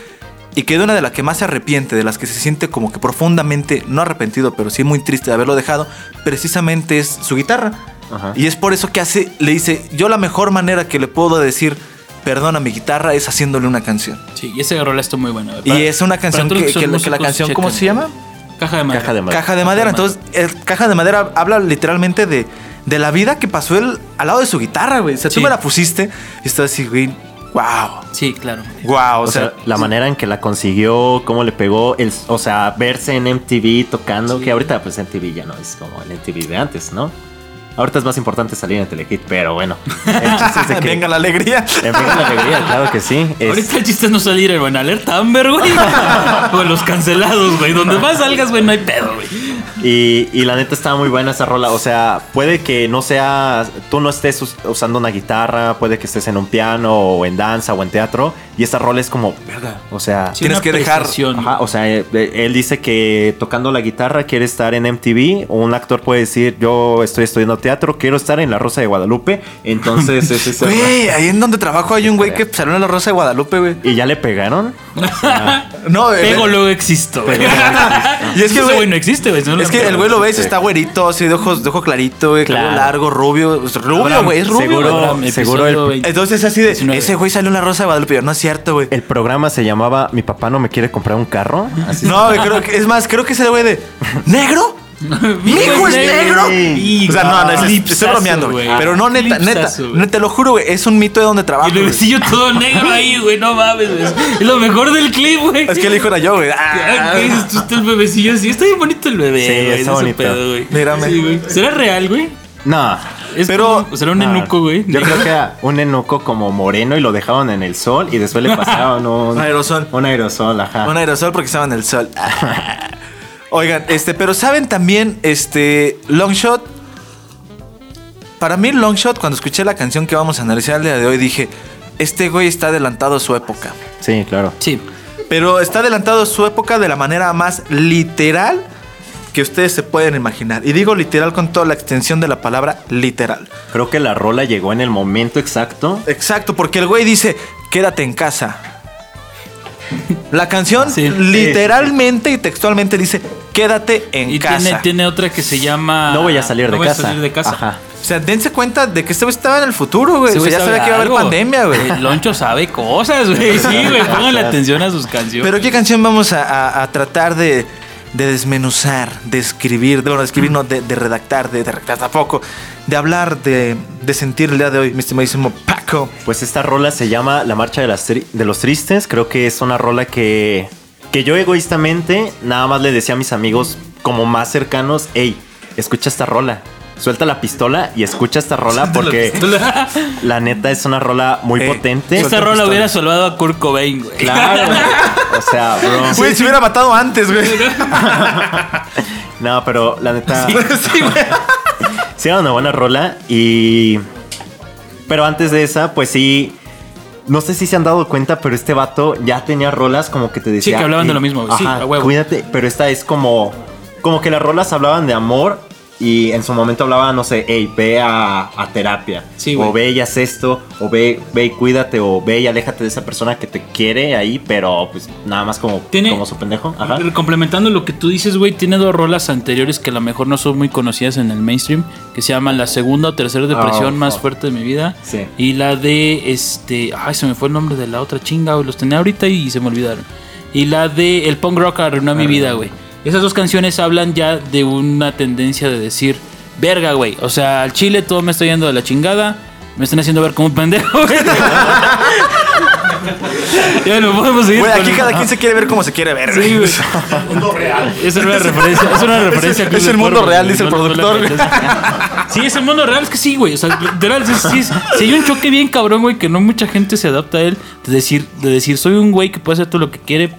Y que de una de las que más se arrepiente, de las que se siente como que profundamente, no arrepentido, pero sí muy triste de haberlo dejado, precisamente es su guitarra. Ajá. Y es por eso que hace, le dice, yo la mejor manera que le puedo decir perdón a mi guitarra es haciéndole una canción. Sí, y esa rola está muy buena. Y es una canción que, son que la- que la canción, ¿cómo se llama? Caja de madera. Caja de madera. Caja de madera. Entonces, el caja de madera habla literalmente de, de la vida que pasó él al lado de su guitarra, güey. O sea, Sí. tú me la pusiste y estás así, güey. Wow. Sí, claro. Wow. O, sea, la manera en que la consiguió, cómo le pegó, el, o sea, verse en MTV tocando, Sí. que ahorita pues MTV ya no es como el MTV de antes, ¿no? Ahorita es más importante salir en Telehit, pero bueno. El chiste es de que... venga la alegría. Eh, venga la alegría, claro que sí. Es- Ahorita el chiste es no salir en Buena Alerta Amber, güey. o en los cancelados, güey. Donde más salgas, güey, no hay pedo, güey. Y, y la neta estaba muy buena esa rola. O sea, puede que no sea. Tú no estés us- usando una guitarra, puede que estés en un piano o en danza o en teatro. Y esta rola es como, verga. O sea, Sí, Tienes que dejar-. Ajá, o sea, eh, eh, él dice que tocando la guitarra quiere estar en MTV. O un actor puede decir, yo estoy estudiando teatro, quiero estar en La Rosa de Guadalupe. Entonces es ese. Güey, ahí en donde trabajo hay un güey que salió en la Rosa de Guadalupe, güey. Y ya le pegaron. No, Pego luego existo, güey. Y es que, Ese güey, no existe, güey. no Es que el güey lo ves, está güerito, así de ojos, de ojo clarito, güey, cabello Claro. largo, rubio. Rubio, güey, es rubio. seguro-. Abraham, seguro episodio el- 20. Entonces así de, 19. ese güey salió en la Rosa de Guadalupe. No es cierto, güey. El programa se llamaba Mi papá no me quiere comprar un carro. Así No, güey, creo que, es más, creo que ese güey de, ¿negro? ¿Mi hijo es negro? Y- O sea, no, no, es- estoy bromeando, güey. Pero no, neta, neta, neta, te lo juro, güey. Es un mito de donde Y trabajo. el bebecillo todo negro ahí, güey. No mames, güey. Es lo mejor del clip, güey. Es que el hijo era yo, güey. Ah. ¿Qué dices tú? Está el bebecillo así. Está bien bonito el bebé, Sí, está bonito. pedo, güey. Mírame. Sí, güey. ¿Será real, güey? No. Es Pero- como- será un No. enuco, güey. Yo creo que era un enuco como moreno y lo dejaron en el sol y después le pasaron un, Un aerosol. Un aerosol, ajá. Un aerosol porque estaba en el sol. Oigan, este, pero saben también, este, Longshot. Para mí, Longshot, cuando escuché la canción que vamos a analizar el día de hoy, dije: Este güey está adelantado a su época. Sí, claro. Sí. Pero está adelantado a su época de la manera más literal que ustedes se pueden imaginar. Y digo literal con toda la extensión de la palabra literal. Creo que la rola llegó en el momento exacto. Exacto, porque el güey dice, quédate en casa. La canción Sí. literalmente y textualmente dice, quédate en Y casa. tiene, tiene otra que se llama. No voy a salir de No voy a casa. salir de casa. Ajá. O sea, dense cuenta de que este güey estaba en el futuro, güey. O sea, ya sabía que iba a haber pandemia, güey. El Loncho sabe cosas, güey. Sí, güey. Pónganle atención a sus canciones. Pero ¿qué canción vamos a, a- a tratar de, de desmenuzar, de escribir, de, bueno, de escribir, no, de, de redactar, de, de redactar tampoco, de hablar, de, de sentir el día de hoy, mi estimadísimo Pues esta rola se llama La Marcha de, las Tri- de los Tristes. Creo que es una rola que, que yo egoístamente nada más le decía a mis amigos como más cercanos, hey, escucha esta rola. suelta la pistola y escucha esta rola porque la neta es una rola muy Eh, potente. Esta rola hubiera salvado a Kurt Cobain, güey. Claro. o sea, bro. Güey, se hubiera matado antes, güey. No, pero la neta. Sí, güey. Sí, era una buena rola y... Pero antes de esa, pues sí... No sé si se han dado cuenta, pero este vato ya tenía rolas como que te decía... que hablaban de "Ey, lo mismo, sí, ajá, a huevo". Cuídate, pero esta es como... Como que las rolas hablaban de amor y en su momento hablaba, no sé, hey, ve a, a terapia. Sí, o ve y haz esto, o ve, ve y cuídate, o ve y aléjate de esa persona que te quiere ahí, pero pues nada más como, Tiene- como su pendejo. Ajá. Complementando lo que tú dices, güey, tiene dos rolas anteriores que a lo mejor no son muy conocidas en el mainstream, que se llaman La segunda o tercera depresión Oh, más fuerte de mi vida. Sí. Y la de este, ay, se me fue el nombre de la otra chinga, güey, los tenía ahorita y se me olvidaron. Y la de El punk rock arruinó mi vida, güey. Esas dos canciones hablan ya de una tendencia de decir, verga, güey, o sea, al chile todo me está yendo de la chingada. Me están haciendo ver como un pendejo, güey. ya no podemos seguir Güey, aquí el- cada quien se quiere ver como se quiere ver, Sí, güey. güey. Es una referencia, es una referencia. es el mundo real, dice el productor. Sí, es el mundo real, es que sí, güey. O sea, literal, sí, sí, sí, si hay un choque bien cabrón, güey, que no mucha gente se adapta a él. De decir, de decir, soy un güey que puede hacer todo lo que quiere,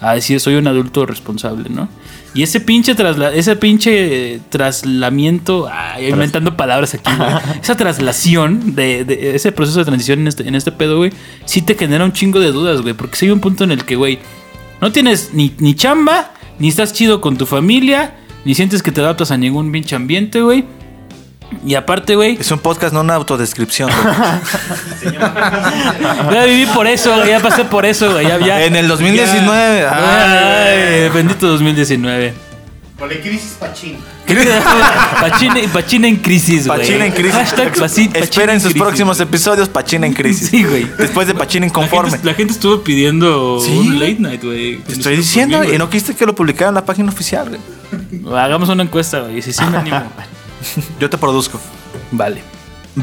a decir, soy un adulto responsable, ¿no? Y ese pinche trasla ese pinche traslamiento, ay, inventando palabras aquí, güey. Esa traslación de, de ese proceso de transición en este, en este pedo, güey, sí te genera un chingo de dudas, güey. Porque si hay un punto en el que, güey, no tienes ni, ni chamba, ni estás chido con tu familia, ni sientes que te adaptas a ningún pinche ambiente, güey. Y aparte, güey, Es un podcast, no una autodescripción. güey. ya viví por eso, güey, ya pasé por eso, güey. Ya, ya- En el 2019, ya- Ay, bendito 2019. Con la crisis Pachín. Pachina, Pachina en crisis, güey. Pachina en crisis. Hashtag Paci- Pachina Esperen en sus crisis. próximos episodios, Pachina en crisis. Sí, güey. Después de Pachina La inconforme. gente, la gente estuvo pidiendo Sí. un late night, güey. Te estoy diciendo, y no quisiste que lo publicara en la página oficial, güey. Hagamos una encuesta, güey. Si sí me animo. Yo te produzco. Vale.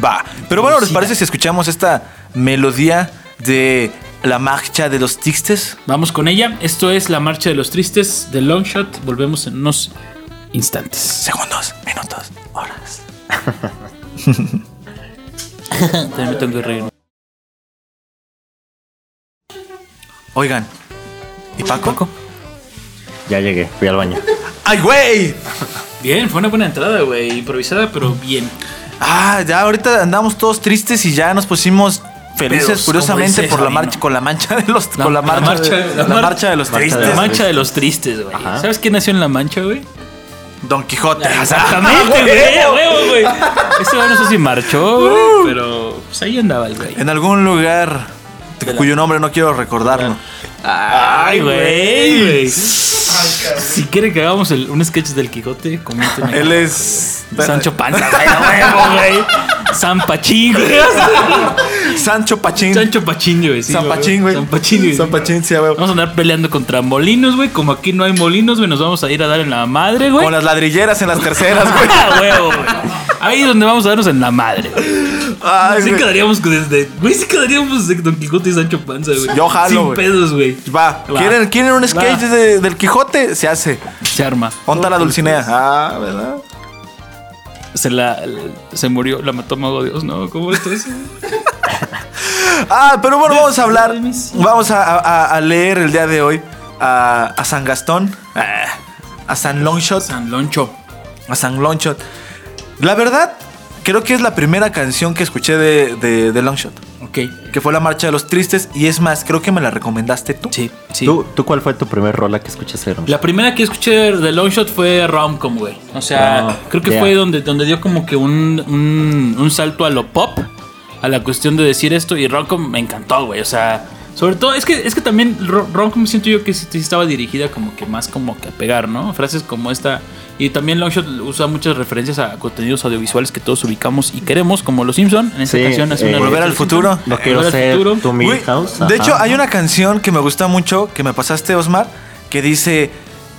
Va. Pero bueno, ¿les parece si escuchamos esta melodía de la marcha de los tristes? Vamos con ella. Esto es la marcha de los tristes de Longshot. Volvemos en unos instantes. Segundos, minutos, horas. También tengo que reír. Oigan. ¿Y Paco? Ya llegué, fui al baño. ¡Ay, güey! Bien, fue una buena entrada, güey. Improvisada, pero bien. Ah, ya ahorita andamos todos tristes y ya nos pusimos felices, Pedos, curiosamente, por la marcha, con la mancha de los, La- con la la marcha, de, la la mar- marcha de los marcha de tristes. La mancha de los tristes, güey. ¿Sabes quién nació en la mancha, güey? Don Quijote. Exactamente, güey. a huevo, güey. Ese güey no sé si marchó, güey. Pero pues ahí andaba el güey. En algún lugar cuyo nombre no quiero recordarlo. Ay, güey. Si quieren que hagamos el- un sketch del Quijote, coméntenme. Él es Sancho Panza, güey. San Pachín, güey. Sancho Pachín. Sancho Pachín, güey. sí, San Pachín, güey. San Pachín, güey. San Pachín, sí, güey. Vamos a andar peleando contra molinos, güey. Como aquí no hay molinos, güey, nos vamos a ir a dar en la madre, güey. Con las ladrilleras en las terceras, güey. Huevo, güey. Ahí es donde vamos a darnos en la madre. Ay, Sí güey. quedaríamos desde. Güey, sí quedaríamos de Don Quijote y Sancho Panza, güey. Yo jalo, Sin güey. pedos, güey. Va. Va. ¿Quieren, ¿Quieren un sketch de- del Quijote? Se hace. Se arma. Ponta la Dulcinea. Ah, ¿verdad? Se la. Se murió, la mató Mago Dios, ¿no? ¿Cómo está eso? Ah, pero bueno, vamos a hablar. Vamos a, a- a leer el día de hoy a, a San Gastón, a, a San Longshot, San Loncho. a San Longshot. La verdad, creo que es la primera canción que escuché de, de, de Longshot, Ok. que fue la Marcha de los Tristes. Y es más, creo que me la recomendaste tú. Sí, sí. ¿Tú, ¿Tú cuál fue tu primer rola que escuchaste? Ron? La primera que escuché de Longshot fue Romcom, güey. O sea, Ah, creo que yeah. fue donde, donde dio como que un, un, un salto a lo pop, a la cuestión de decir esto. Y Romcom me encantó, güey. O sea, sobre todo, es que, es que también Ro- Romcom siento yo que sí, sí estaba dirigida como que más como que a pegar, ¿no? Frases como esta. Y también Longshot usa muchas referencias a contenidos audiovisuales que todos ubicamos y queremos, como Los Simpson. En esta Sí, canción hace eh, una Volver al futuro. Simpson. No quiero ser tu Güey, Milhouse. de hecho, hay una canción que me gusta mucho, que me pasaste, Osmar, que dice: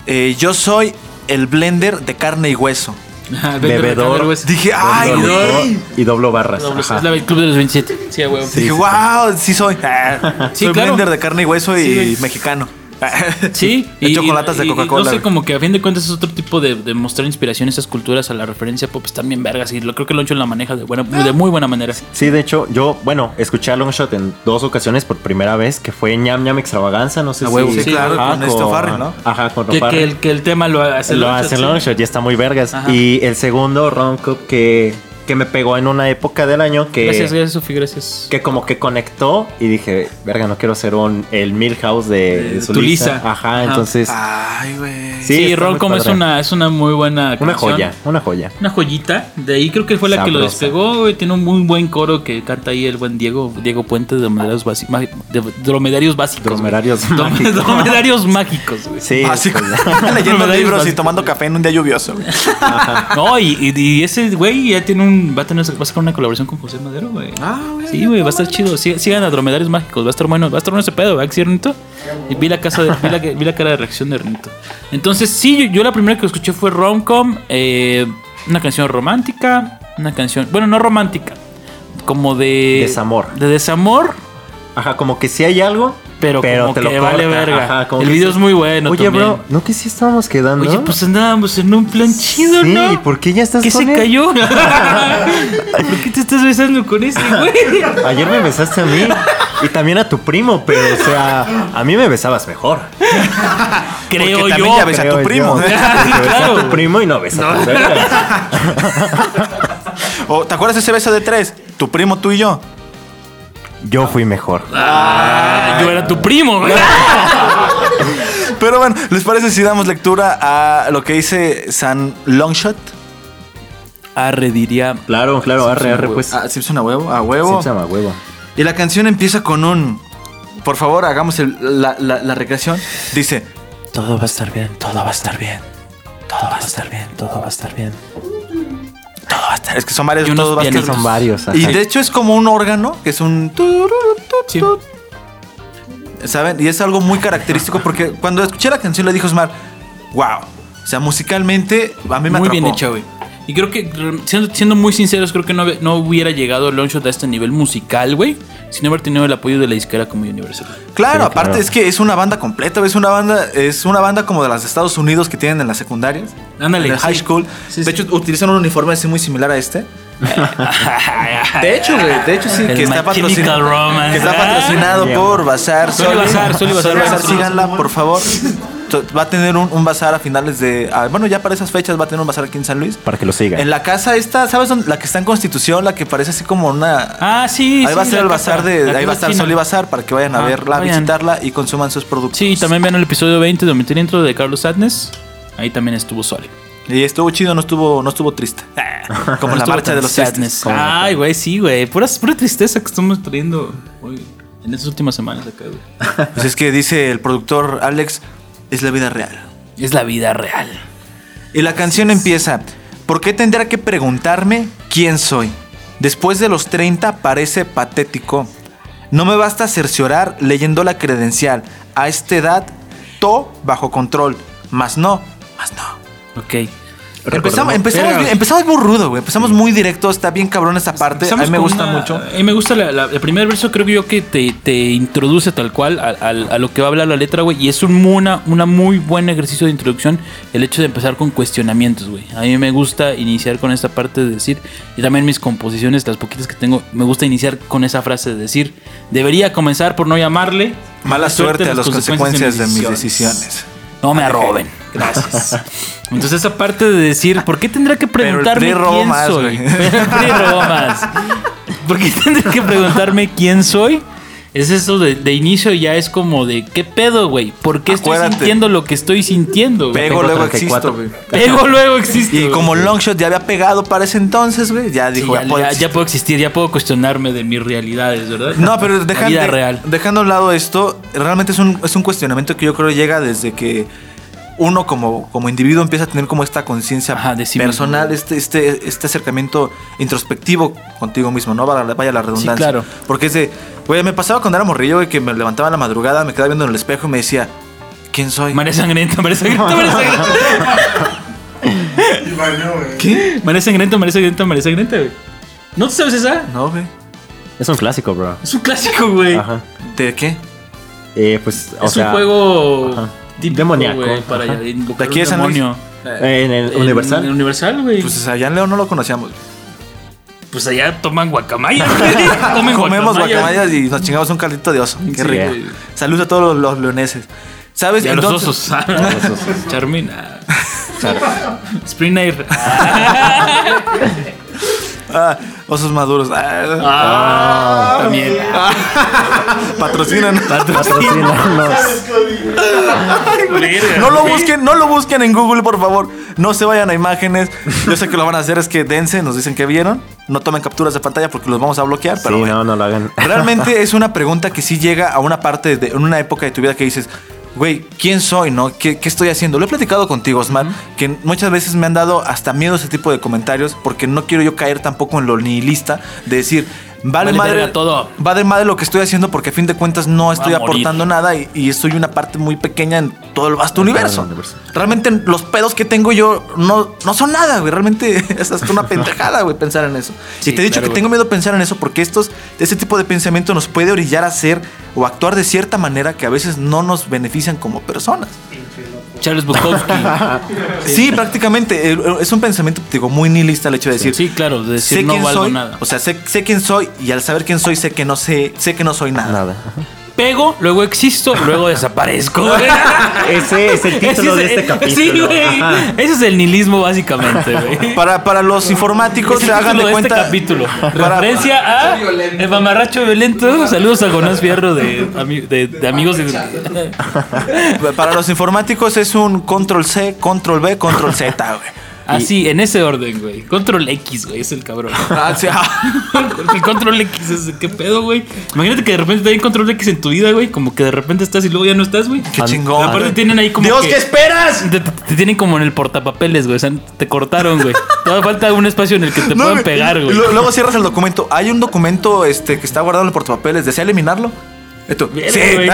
eh, Yo soy el blender de carne y hueso. Bebedor. Güey. Dije, ¡ay, güey! Y doblo barras. Doble- ajá. Es la del Club de los 27. Sí, a huevo. Dije, wow, sí soy. Ah, Sí, soy claro. blender de carne y hueso y Sí, güey. mexicano. Sí, De chocolates de y- y- Coca-Cola, No sé, como que a fin de cuentas es otro tipo de, de mostrar inspiración, esas culturas a la referencia pop están bien vergas. Y lo creo que Loncho la maneja de, buena, de muy buena manera. Sí, de hecho, yo, bueno, escuché a Longshot en dos ocasiones por primera vez, que fue ñam ñam extravaganza, no sé A si... huevo, sí, claro, con este O'Farrill, ¿no? Ajá, con Que, que el, que el tema lo hace lo Longshot, hace sí. Longshot, ya está muy vergas. Ajá. Y el segundo Ron Cup que, que me pegó en una época del año que... Gracias, gracias, Sofi, gracias. que como que conectó y dije, verga, no quiero ser un, el Milhouse de, De su Tulisa. Ajá, Ajá. entonces, Ay, güey. Sí, Sí, Roncom es una, es una muy buena una joya, una joya. Una joyita. De ahí creo que fue la que lo despegó. güey. Tiene un muy buen coro que canta ahí el buen Diego, Diego Puente de Dromedarios, de Dromedarios Básicos. Dromedarios Drom- mágicos. Dromedarios mágicos, güey. Sí, Básico. pues, Leyendo libros y básicos. tomando café en un día lluvioso. güey. No, y, y- y ese güey ya tiene un. Va a, tener, va a sacar una colaboración con José Madero, güey. Ah, güey. Sí, güey, va a estar chido. Sí- Sigan a Dromedarios Mágicos. Va a estar bueno. Va a estar bueno ese pedo, ¿verdad que sí, Ernito? Y vi la, casa de- vi, la, vi la cara de reacción de Ernito. Entonces, sí, yo, yo la primera que escuché fue Romcom. eh, una canción romántica. Una canción. Bueno, no romántica. Como de. Desamor. De desamor. Ajá, como que sí hay algo, Pero, como te lo vale corta. verga. Ajá, como el que video sí. es muy bueno. Oye, también. bro, ¿no que sí estábamos quedando? Oye, pues andábamos en un plan chido, sí, ¿no? ¿y por qué ya estás ¿Qué con se él? cayó? ¿Por qué te estás besando con ese güey? Ayer me besaste a mí y también a tu primo, pero o sea, a mí me besabas mejor. Creo Porque yo. también ya ves a tu primo. yo. Sí, Porque claro. a tu primo y no besas a tu verga. O, ¿Te acuerdas de ese beso de tres? Tu primo, tú y yo. Yo fui mejor. Ah, yo era tu primo, güey. Pero bueno, ¿les parece si damos lectura a lo que dice San Longshot? Arre, diría. Claro, claro, arre, arre, pues. Ah, Simpson a huevo, a huevo. Sí, se llama huevo. Y la canción empieza con un. Por favor, hagamos el- la, la- la recreación. Dice: Todo va a estar bien, todo va a estar bien. Todo va a estar bien, todo va a estar bien. Todo va a estar. Es que son varios. Y unos todo va a estar- pianitos. Son varios. ajá. Y de hecho es como un órgano, que es un. Sí. ¿Saben? Y es algo muy característico porque cuando escuché la canción le dijo Osmar, wow. O sea, musicalmente a mí me Muy atrapó. bien hecha, güey. Y creo que, siendo, siendo muy sinceros, creo que no, no hubiera llegado Longshot a este nivel musical, güey, sin haber tenido el apoyo de la disquera como Universal. Claro, Sí, aparte claro. es que es una banda completa, es una banda, es una banda como de las de Estados Unidos que tienen en las secundarias. Ándale, En el high school. Sí, de sí. hecho, utilizan un uniforme así muy similar a este. De hecho, güey, de hecho sí, que está, patrocinado, que está patrocinado por Bazar. Soli Bazar, Soli Bazar, Bazar. síganla, por favor. Va a tener un, un bazar a finales de. ah, bueno, ya para esas fechas va a tener un bazar aquí en San Luis. Para que lo sigan. En la casa esta, ¿sabes dónde? La que está en Constitución, la que parece así como una. Ah, sí. ahí va a ser la el casa, bazar de. la Ahí va a estar Sol y. Bazar para que vayan a Ajá, verla, vayan. visitarla y consuman sus productos. Sí, también vean el episodio 20 de Omitir Intro de Carlos Sadness. Ahí también estuvo Sol. Y estuvo chido, no estuvo, no estuvo triste. Como la Estuvo marcha de los sadness. tristes. Ay, güey, sí, güey. Pura, pura tristeza que estamos trayendo hoy, en estas últimas semanas acá, güey. Pues es que dice el productor Alex, es la vida real. Es la vida real. Y la canción empieza, ¿por qué tendrá que preguntarme quién soy? Después de los 30 parece patético. No me basta cerciorar leyendo la credencial. A esta edad, todo bajo control. Más no, más no. Ok. Empezamos, empezamos, Pero- empezamos muy rudo, güey. Empezamos muy directo, está bien cabrón esta parte. A mí me gusta una- mucho. A mí me gusta la- la- el primer verso, creo que yo que te, te introduce tal cual a, a- a lo que va a hablar la letra, güey. Y es un, una, una muy buen ejercicio de introducción el hecho de empezar con cuestionamientos, güey. A mí me gusta iniciar con esta parte de decir, y también mis composiciones, las poquitas que tengo, me gusta iniciar con esa frase de decir, debería comenzar por no llamarle Mala suerte a las las consecuencias de mis decisiones. No me arroben. Gracias. Entonces esa parte de decir, ¿por qué tendrá que Pero el preguntarme PRI quién más, soy? güey. Pero el PRI robó más. ¿Por qué tendrá que preguntarme quién soy? Es eso de, de inicio ya es como de, ¿qué pedo, güey? ¿Por qué estoy sintiendo lo que estoy sintiendo? güey? Pego, tengo luego 34. existo, güey. Pego luego existe. Y como Longshot ya había pegado para ese entonces, güey, ya Sí, dijo, ya, ya puedo ya- existir. ya puedo existir, ya puedo cuestionarme de mis realidades, ¿verdad? No, pero dejando, vida real. dejando a un lado esto, realmente es un, es un cuestionamiento que yo creo llega desde que uno como, como individuo empieza a tener como esta conciencia sí personal, mismo. este, este, este acercamiento introspectivo contigo mismo, ¿no? Vaya, la redundancia. claro. Porque es de, güey, me pasaba cuando era morrillo, güey, que me levantaba en la madrugada, me quedaba viendo en el espejo y me decía, ¿quién soy? María Sangriento, María Sangriento, María Sangriento. Y bañó, güey. ¿Qué? María Sangriento, María Sangriento, María Sangriento, güey. ¿No te sabes esa? No, güey. Es un clásico, bro. Es un clásico, güey. Ajá. ¿De qué? eh, pues, o es sea, un juego ajá. Típico, Demoníaco, güey, para invocar ¿De aquí es San Luis? demonio. eh, en el En- Universal. En Universal, güey. Pues Pues, allá en León no lo conocíamos. allá toman guacamayas, güey. Comen Comemos guacamayas. guacamayas y nos chingamos un caldito de oso. Qué Sí, rico. Saludos a todos los, los leoneses. ¿Sabes? Y a los Entonces- osos. Charmina. Spring Air. Ah, osos maduros. Ah, Ah, también. patrocinan. Patrocínanos. No lo busquen, no lo busquen en Google, por favor. No se vayan a imágenes. Yo sé que lo van a hacer, es que dense, nos dicen que vieron. No tomen capturas de pantalla porque los vamos a bloquear, pero sí, bueno. no, no lo hagan. Realmente es una pregunta que sí llega a una parte, de, en una época de tu vida que dices, güey, ¿quién soy, no? ¿Qué, qué estoy haciendo? Lo he platicado contigo, Osman, que muchas veces me han dado hasta miedo ese tipo de comentarios porque no quiero yo caer tampoco en lo nihilista de decir, vale, Vale madre todo. Vale madre lo que estoy haciendo porque a fin de cuentas no estoy a aportando nada y, y soy una parte muy pequeña en todo el vasto universo. universo. Realmente los pedos que tengo yo no, no son nada, güey. Realmente es hasta una pendejada, güey, pensar en eso. Sí, y te he dicho claro, que güey. tengo miedo de pensar en eso porque estos, este tipo de pensamiento nos puede orillar a hacer o actuar de cierta manera que a veces no nos benefician como personas. Charles Bukowski. Sí, prácticamente. eh, Es un pensamiento, digo, muy nihilista el hecho de decir. Sí, claro, de decir sé no quién valgo soy, nada. o sea, sé, sé quién soy y al saber quién soy sé que no sé, sé que no soy nada. Nada. Pego, luego existo, luego desaparezco. Ese es el título Ese de es este el- capítulo. Sí, güey. Ese es el nihilismo, básicamente, güey. Para, para los informáticos, se hagan de cuenta. este capítulo. Para- Referencia a el mamarracho violento. Saludos a Jonás Fierro de, de, de amigos de. Para los informáticos es un control C, control B, control Z, güey. Así, en ese orden, güey. Control X, güey, es el cabrón. Ah, sí, ah. el control X es qué pedo, güey. Imagínate que de repente te hay control X en tu vida, güey. Como que de repente estás y luego ya no estás, güey. Qué chingón. Aparte tienen ahí como. Dios, que- ¿qué esperas? Te, te- te tienen como en el portapapeles, güey. O sea, te cortaron, güey. Todavía falta un espacio en el que te No, puedan güey. pegar, güey. Luego cierras el documento. Hay un documento este, que está guardado en el portapapeles. ¿Desea eliminarlo? Esto. Sí. güey.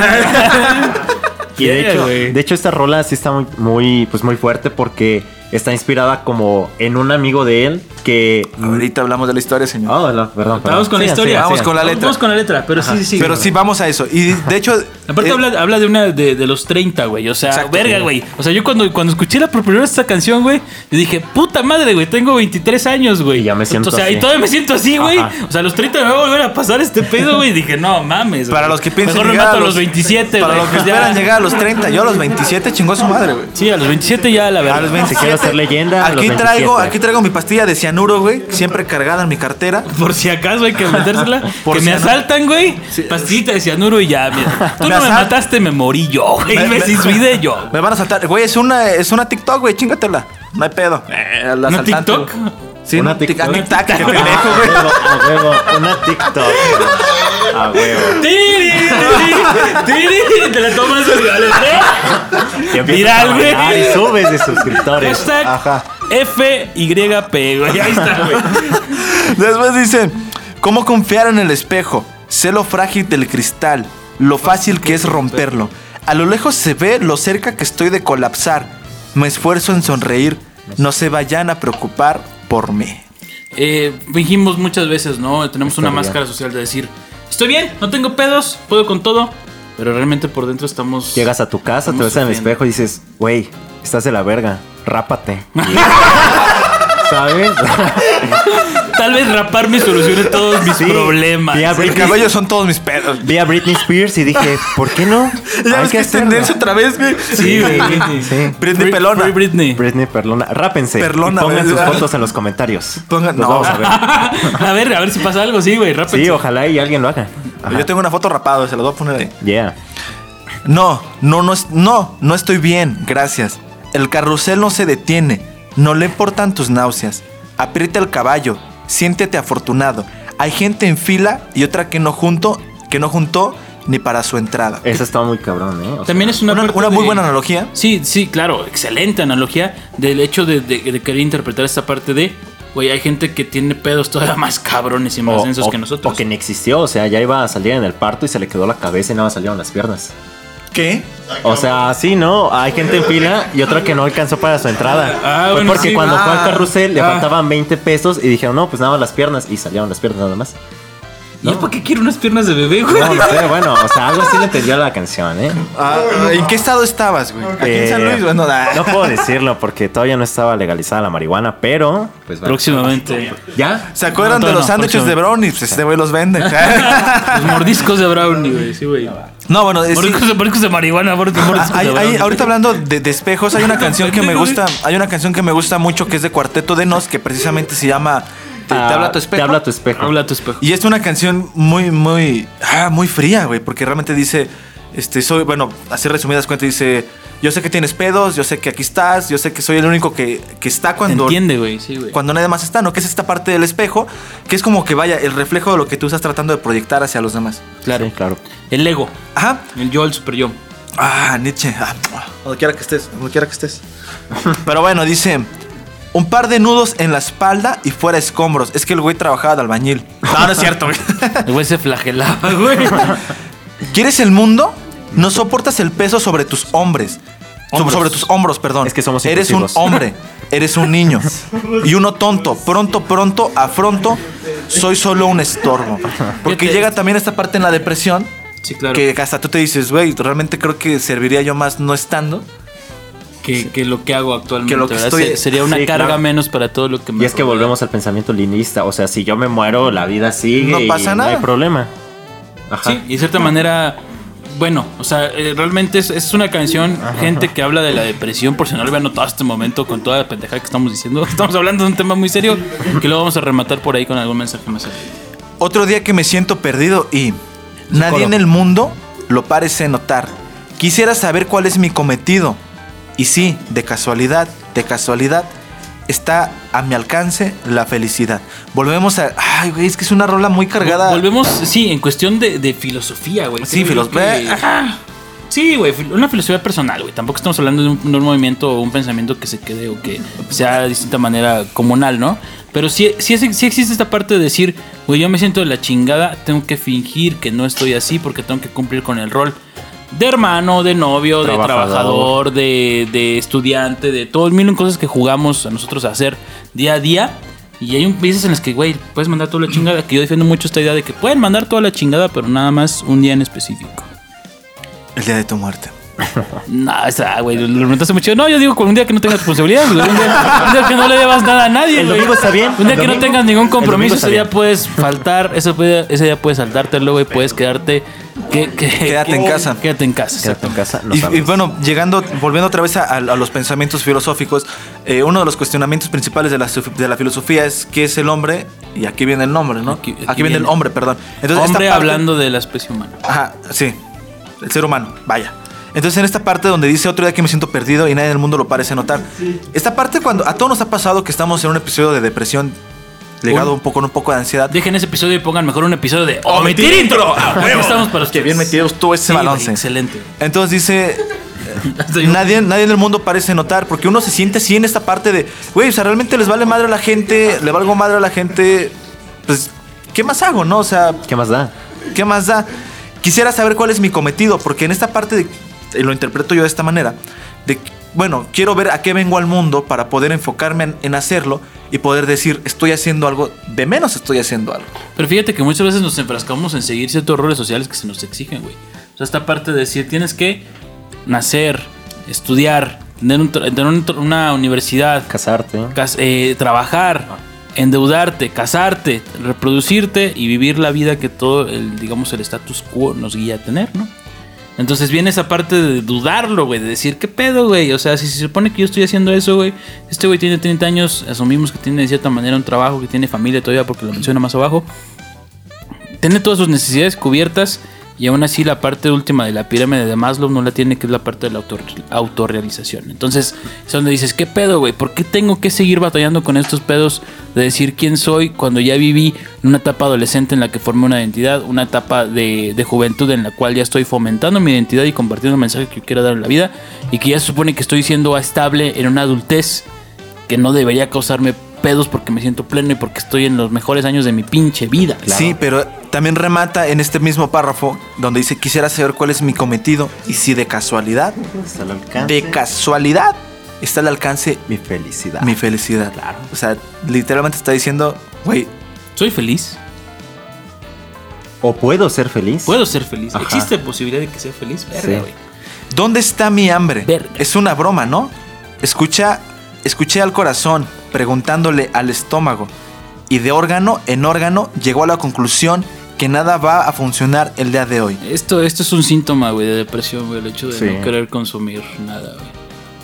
Y de hecho, güey. de hecho esta rola sí está muy, muy, pues muy fuerte porque está inspirada como en un amigo de él que... Ahorita hablamos de la historia, señor. Oh, no, perdón, perdón. Vamos con la Sigan, historia. sigan, Vamos sigan. con la letra. Vamos con la letra, pero sí, sí, sí. Pero sí, vamos a eso. Y de hecho. Aparte eh, habla, habla de una de, de los 30, güey. O sea, Exacto. verga, güey. O sea, yo cuando, cuando escuché la por primera vez esta canción, güey, yo dije, puta madre, güey, tengo 23 años, güey. Y ya me siento O sea, así. y todavía me siento así, güey. Ajá. O sea, a los 30 me va a volver a pasar este pedo, güey. Y dije, no mames. Para güey. los que piensan Mejor me mato a los 27, Para güey. los que ya. esperan llegar a los 30. Yo a los 27 chingó su madre, güey. Sí, a los 27 ya, la verdad. A los Si 27. Quiero ser leyenda, Aquí 27. traigo, aquí traigo mi pastilla de cianuro, güey. Siempre cargada en mi cartera. Por si acaso hay que metérsela. Por que si me no- asaltan, güey. Sí. Pastillita de cianuro y ya, mira. Tú Me no me mataste, me morí yo, güey. Me- Me, me- suicidé yo. Me van a saltar. Güey, es una, es una TikTok, güey. Chingatela. No hay pedo. Eh, el ¿Una TikTok? Sí, Una una TikTok. ah, tic-tac, qué A pendejo, güey. huevo, a huevo, una TikTok. A huevo. Tiri, tiri, tiri, Te la tomas, vale, ¿eh? Viral, güey. Y subes de suscriptores. Hashtag Ajá. FYP, güey. Ahí está, güey. Después dicen, ¿cómo confiar en el espejo? Sé lo frágil del cristal, lo fácil que es romperlo. A lo lejos se ve lo cerca que estoy de colapsar. Me esfuerzo en sonreír, no se vayan a preocupar por mí. Eh, fingimos muchas veces, ¿no? Tenemos Está una bien. máscara social de decir, estoy bien, no tengo pedos, puedo con todo. Pero realmente por dentro estamos. Llegas a tu casa, te ves en el espejo y dices, güey, estás de la verga, rápate. ¿Sabes? Tal vez raparme solucione todos mis Sí. problemas. Vi a El Britney, cabello son todos mis pedos. vi a Britney Spears y dije, ¿por qué no? Ya Hay ves que tendencia otra vez, güey. Sí, güey. Britney. Sí. Britney Pelona. Free Britney. Britney Perlona. Rápense. Perlona, y pongan sus fotos en los comentarios. Pongan- Los no. vamos a ver. a ver, a ver si pasa algo, sí, güey. rápense. Sí, ojalá y alguien lo haga. Ajá. Yo tengo una foto rapado, se la voy a poner ahí. Yeah. No, no, no, es- no, no estoy bien, gracias. El carrusel no se detiene, no le importan tus náuseas. Aprieta el caballo, siéntete afortunado. Hay gente en fila y otra que no junto, que no juntó ni para su entrada. Eso está muy cabrón, ¿eh? O sea, También es una, Una, muy de- buena analogía. Sí, sí, claro, excelente analogía del hecho de, de- de querer interpretar esta parte de, güey, hay gente que tiene pedos todavía más cabrones y más densos o, que nosotros. o que ni existió, o sea, ya iba a salir en el parto y se le quedó la cabeza y nada más salieron las piernas. ¿Qué? O sea, sí, ¿no? Hay gente en fila y otra que no alcanzó para su entrada. Ah, Fue porque sí. cuando fue Ah, al carrusel le ah. faltaban 20 pesos y dijeron, no, pues nada más las piernas y salieron las piernas nada más. ¿Y yo para qué quiero unas piernas de bebé, güey? No, no sé, bueno, o sea, algo así le entendió a la canción, ¿eh? Ah, ¿En qué estado estabas, güey? Aquí en San Eh, Luis, bueno, ah. No puedo decirlo porque todavía no estaba legalizada la marihuana, pero. Pues. Próximamente. ¿Ya? ¿Se acuerdan No, de los no, sándwiches de brownies? Pues este güey los vende. Los mordiscos de brownie, güey. Sí, güey. no, bueno, es- Mordiscos de, mordiscos de marihuana, mordiscos Ah, mordiscos hay- de hay- brownie. ahorita hablando de, de espejos, hay una canción que me gusta, hay una canción que me gusta mucho que es de Cuarteto de Nos, que precisamente se llama Te, te Ah, habla tu espejo. Te habla tu espejo. Habla tu espejo. Y es una canción muy, muy, ah, muy fría, güey, porque realmente dice, este, soy, bueno, así resumidas cuentas, dice, yo sé que tienes pedos, yo sé que aquí estás, yo sé que soy el único que, que está Te cuando, entiende, güey. Sí, güey. cuando nadie más está, ¿no? Que es esta parte del espejo, que es como que vaya, el reflejo de lo que tú estás tratando de proyectar hacia los demás. Claro. Sí, claro. El ego. Ajá. El yo, el super yo. Ah, Nietzsche. Ah, donde quiera que estés, donde quiera que estés. Pero bueno, dice. Un par de nudos en la espalda y fuera escombros. Es que el güey trabajaba de albañil. No, no es cierto, güey. El güey se flagelaba, güey. ¿Quieres el mundo? No soportas el peso sobre tus hombres. Hombros. Sobre tus hombros, perdón. Es que somos Eres un hombre. Eres un niño. Y uno tonto. Pronto, pronto, afronto. Soy solo un estorbo. Porque llega también esta parte en la depresión. Sí, claro. Que hasta tú te dices, güey, realmente creo que serviría yo más no estando. Que, que lo que hago actualmente. Que lo que estoy- Se- Sería una Sí, carga claro. menos para todo lo que me Y es que volvemos al pensamiento linista. O sea, si yo me muero, la vida sigue. No y pasa No hay nada. problema. Ajá. Sí, y de cierta manera, bueno, o sea, eh, realmente es, es una canción, gente que habla de la depresión, por si no lo habían notado hasta este momento con toda la pendejada que estamos diciendo. Estamos hablando de un tema muy serio que lo vamos a rematar por ahí con algún mensaje más. Otro día que me siento perdido y nadie en el mundo lo parece notar. Quisiera saber cuál es mi cometido. Y sí, de casualidad, de casualidad, está a mi alcance la felicidad. Volvemos a... Ay, güey, es que es una rola muy cargada. Volvemos, sí, en cuestión de, de filosofía, güey. Sí, filosofía. Sí, güey, una filosofía personal, güey. Tampoco estamos hablando de un, de un movimiento o un pensamiento que se quede o que sea de distinta manera comunal, ¿no? Pero sí, sí, sí existe esta parte de decir, güey, yo me siento de la chingada, tengo que fingir que no estoy así porque tengo que cumplir con el rol de hermano, de novio, de Trabajador. de, de estudiante, de todo el mil cosas que jugamos a nosotros a hacer día a día. Y hay un veces en las que, güey, puedes mandar toda la chingada. Que yo defiendo mucho esta idea de que pueden mandar toda la chingada, pero nada más un día en específico. El día de tu muerte. No, o sea, güey, lo preguntaste mucho. No, yo digo con un día que no tengas responsabilidades, güey, un, día, un día que no le debas nada a nadie, El güey. domingo está bien, Un día el que no tengas ningún el compromiso, ese día bien. puedes faltar, ese, puede- ese día puedes saltártelo, güey, puedes quedarte. Que, que- Quédate en casa. Quédate en casa. Quédate en casa. Y, y bueno, llegando, volviendo otra vez a, a los pensamientos filosóficos, eh, uno de los cuestionamientos principales de la, suf- de la filosofía es qué es el hombre, y aquí viene el nombre, ¿no? Aquí, Aquí- aquí viene, el viene. hombre, perdón. Entonces, esta Hombre parte- hablando de la especie humana. Ajá, sí. El ser humano, vaya. Entonces, en esta parte donde dice otro día que me siento perdido y nadie en el mundo lo parece notar. Esta parte cuando a todos nos ha pasado que estamos en un episodio de depresión ligado Un- poco, un poco de ansiedad. Dejen ese episodio y pongan mejor un episodio de ¡Omitir intro! Intro. ¡A huevo! Estamos para Que ustedes. bien metido estuvo ese Sí, balance. Excelente. Entonces dice, nadie, nadie en el mundo parece notar, porque uno se siente así en esta parte de, güey, o sea, realmente les vale madre a la gente, le valgo madre a la gente, pues, ¿qué más hago, no? O sea, ¿Qué más da? ¿qué más da? Quisiera saber cuál es mi cometido, porque en esta parte, de, lo interpreto yo de esta manera, de, bueno, quiero ver a qué vengo al mundo para poder enfocarme en, en hacerlo y poder decir, estoy haciendo algo, de menos estoy haciendo algo. Pero fíjate que muchas veces nos enfrascamos en seguir ciertos roles sociales que se nos exigen, güey. O sea, esta parte de decir, tienes que nacer, estudiar, tener, un tra- tener un tra- una universidad, Casarte. cas- eh, trabajar, endeudarte, casarte, reproducirte y vivir la vida que todo el, digamos, el status quo nos guía a tener, ¿no? Entonces viene esa parte de dudarlo, güey, de decir, ¿qué pedo, güey? O sea, si se supone que yo estoy haciendo eso, güey, este güey tiene 30 años, asumimos que tiene de cierta manera un trabajo, que tiene familia todavía porque lo menciona más abajo, tiene todas sus necesidades cubiertas y aún así la parte última de la pirámide de Maslow no la tiene, que es la parte de la autor- autorrealización. Entonces es donde dices, ¿qué pedo, güey? ¿Por qué tengo que seguir batallando con estos pedos de decir quién soy cuando ya viví una etapa adolescente en la que formé una identidad, una etapa de, de juventud en la cual ya estoy fomentando mi identidad y compartiendo el mensaje que yo quiero dar en la vida y que ya se supone que estoy siendo estable en una adultez que no debería causarme pedos porque me siento pleno y porque estoy en los mejores años de mi pinche vida. Sí, pero también remata en este mismo párrafo donde dice, quisiera saber cuál es mi cometido y si de casualidad, Hasta el alcance. de casualidad, está al alcance Mi felicidad. mi felicidad. O sea, literalmente está diciendo, güey, Soy feliz. O puedo ser feliz. Puedo ser feliz. Ajá. ¿Existe posibilidad de que sea feliz? Verga, Sí. güey. ¿Dónde está mi hambre? Verga. Es una broma, ¿no? Escucha, escuché al corazón preguntándole al estómago y de órgano en órgano llegó a la conclusión que nada va a funcionar el día de hoy. Esto, esto es un síntoma, güey, de depresión, güey. El hecho de Sí. no querer consumir nada, güey.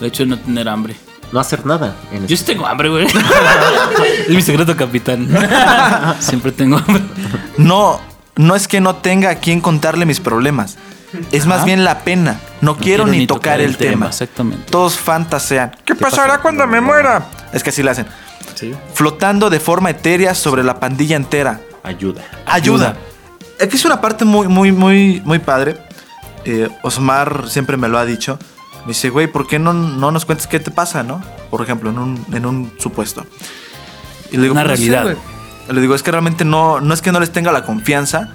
El hecho de no tener hambre. No hacer nada. en Yo sí tengo hambre, güey. es mi secreto, capitán. Siempre tengo hambre. No, no es que no tenga a quien contarle mis problemas. Es más bien la pena. No, quiero, ni tocar, el tema. Exactamente. Todos fantasean. ¿Qué, pasará pasará cuando me muera? Es que así lo hacen. Sí. Flotando de forma etérea sobre la pandilla entera. Ayuda. Ayuda. Aquí es una parte muy, muy, muy, muy padre. Eh, Osmar siempre me lo ha dicho. Me dice, güey, ¿por qué no, no nos cuentas qué te pasa, no? Por ejemplo, en un, en un supuesto. Y le digo, Una "No sé, realidad". güey". le digo, es que realmente no, no es que no les tenga la confianza.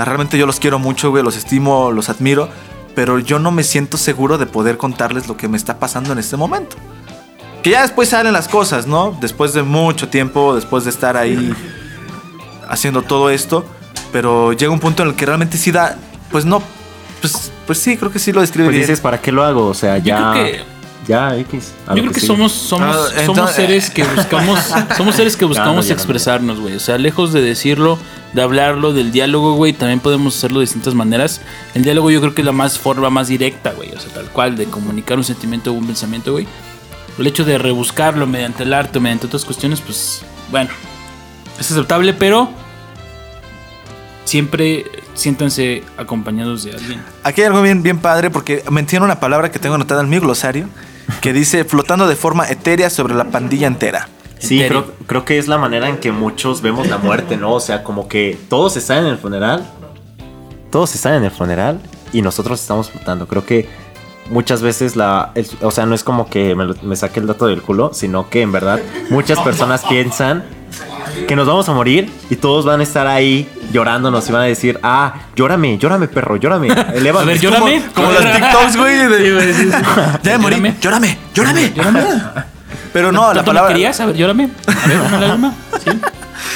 Sea, realmente yo los quiero mucho, güey, los estimo, los admiro. Pero yo no me siento seguro de poder contarles lo que me está pasando en este momento. Que ya después salen las cosas, ¿no? Después de mucho tiempo, después de estar ahí haciendo todo esto. Pero llega un punto en el que realmente sí da. Pues no. Pues, pues sí, creo que sí lo describe Pues bien. dices, ¿para qué lo hago? O sea, Yo ya. creo que- Ya, X. a Yo creo que sigue. somos, somos, Ah, somos entonces- seres que buscamos, somos seres que buscamos ya no. expresarnos, güey. O sea, lejos de decirlo, de hablarlo, del diálogo, güey, también podemos hacerlo de distintas maneras. El diálogo yo creo que es la más forma más directa, güey. O sea, tal cual, de comunicar un sentimiento o un pensamiento, güey. El hecho de rebuscarlo mediante el arte mediante otras cuestiones, pues, bueno, es aceptable, pero siempre siéntanse acompañados de alguien. Aquí hay algo bien, bien padre porque menciona una palabra que tengo anotada en mi glosario que dice flotando de forma etérea sobre la pandilla entera. Sí, creo, creo que es la manera en que muchos vemos la muerte, ¿no? O sea, como que todos están en el funeral. Todos están en el funeral y nosotros estamos flotando. Creo que muchas veces la. el- o sea, no es como que me, me saque el dato del culo, sino que en verdad muchas personas piensan que nos vamos a morir y todos van a estar ahí llorándonos y van a decir, ah, llórame, llórame, perro, llórame. Elévame. A ver, llórame. Como los TikToks, güey. de-. Ya me morí. Llórame. Llórame, llórame. Pero no, la ¿Tanto me palabra. A ver. Sí.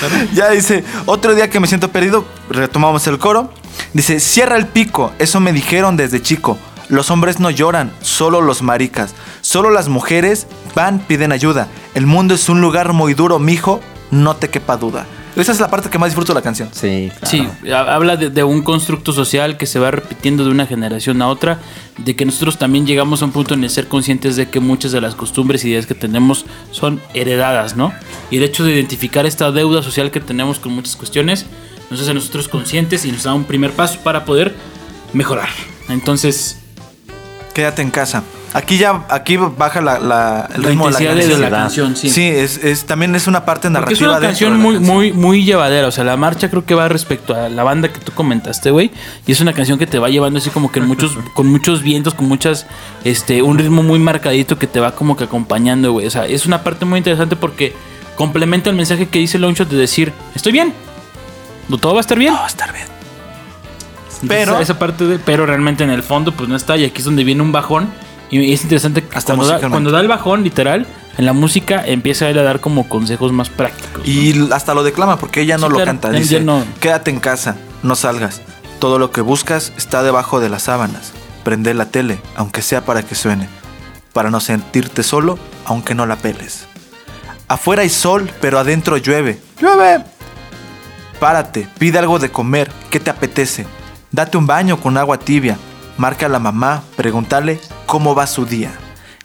Claro. Ya dice, otro día que me siento perdido, retomamos el coro. Dice, cierra el pico, eso me dijeron desde chico. Los hombres no lloran, solo los maricas. Solo las mujeres van, piden ayuda. El mundo es un lugar muy duro, mijo, no te quepa duda. Esa es la parte que más disfruto de la canción. Sí, claro. Sí, ha- habla de, de un constructo social que se va repitiendo de una generación a otra, de que nosotros también llegamos a un punto en el ser conscientes de que muchas de las costumbres y ideas que tenemos son heredadas, ¿no? Y el hecho de identificar esta deuda social que tenemos con muchas cuestiones nos hace a nosotros conscientes y nos da un primer paso para poder mejorar. Entonces, Quédate en casa. Aquí ya, aquí baja la, la- el ritmo de la intensidad de, canción. de la canción. sí. Sí, es, es- también es una parte Porque es narrativa una canción muy, canción. muy, muy llevadera. O sea, la marcha creo que va respecto a la banda que tú comentaste, güey. Y es una canción que te va llevando así como que en muchos, con muchos vientos, con muchas, este, un ritmo muy marcadito que te va como que acompañando, güey. O sea, es una parte muy interesante porque complementa el mensaje que dice Longshot de decir, estoy bien. Todo va a estar bien. No, va a estar bien. Entonces, Pero- esa parte de, pero realmente en el fondo pues no está y aquí es donde viene un bajón y es interesante que Hasta cuando da, cuando da el bajón literal en la música empieza él a dar como consejos más prácticos. ¿no? Y hasta lo declama porque ella no Sí, lo claro, canta. Dice, no. quédate en casa, no salgas. Todo lo que buscas está debajo de las sábanas. Prende la tele, aunque sea para que suene. Para no sentirte solo, aunque no la peles. Afuera hay sol, pero adentro llueve. ¡Llueve! Párate, pide algo de comer. ¿Qué te apetece? Date un baño con agua tibia. Marca a la mamá, pregúntale cómo va su día.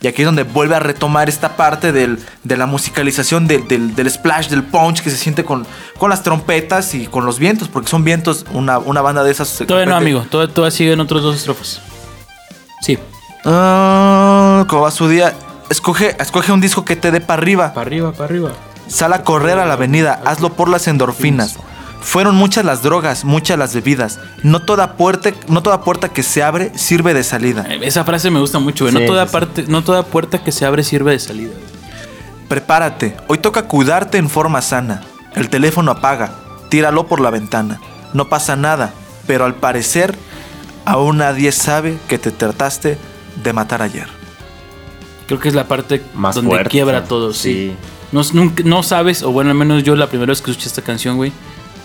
Y aquí es donde vuelve a retomar esta parte del- de la musicalización del, del- del splash, del punch que se siente con, con las trompetas y con los vientos, porque son vientos, una, una banda de esas. Todavía no, amigo. Todavía, todavía siguen otros dos estrofas. Sí. Ah, ¿Cómo va su día? Escoge, escoge un disco que te dé para arriba. Para arriba, para arriba. Sal a correr a la avenida, hazlo por las endorfinas. Fueron muchas las drogas, muchas las bebidas. No toda puerta, no toda puerta que se abre sirve de salida. Eh, Esa frase me gusta mucho, güey. no, Sí, toda sí, sí. parte, no toda puerta que se abre sirve de salida. Prepárate, hoy toca cuidarte en forma sana. El teléfono apaga, tíralo por la ventana. No pasa nada, pero al parecer aún nadie sabe que te trataste de matar ayer. Creo que es la parte Más donde fuerte. quiebra todo, sí. Sí. No, nunca- no sabes, o bueno, al menos yo la primera vez que escuché esta canción, güey,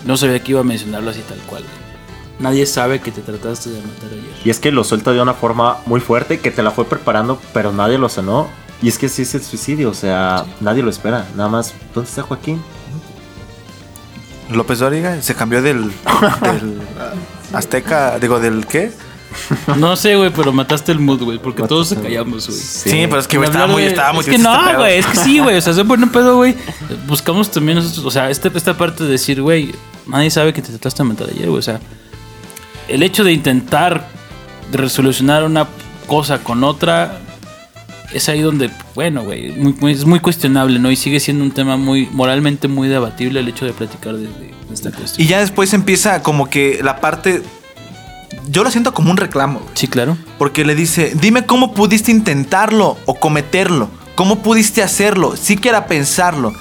no sabía que iba a mencionarlo así tal cual. nadie sabe que te trataste de matar ayer. Y es que lo suelta de una forma muy fuerte que te la fue preparando, pero nadie lo sanó. Y es que sí es el suicidio, o sea, nadie lo espera. Nada más, ¿dónde está Joaquín? López Dóriga se cambió del, del Azteca, digo, del qué? No sé, güey, pero mataste el mood, güey, porque todos se callamos, güey. Sí, pero es que güey, estaba muy, estaba muy Es que este no, pedo. güey, es que sí, güey. O sea, se pone un pedo, güey. Buscamos también nosotros, o sea, este- esta parte de decir, güey, nadie sabe que te trataste de matar ayer, güey. O sea, el hecho de intentar resolucionar una cosa con otra es ahí donde, bueno, güey, muy- muy- es muy cuestionable, ¿no? Y sigue siendo un tema muy moralmente muy debatible el hecho de platicar de, de esta cuestión. Y ya después empieza como que la parte. Yo lo siento como un reclamo, güey. Sí, claro. Porque le dice, dime cómo pudiste intentarlo o cometerlo. ¿Cómo pudiste hacerlo? Siquiera pensarlo.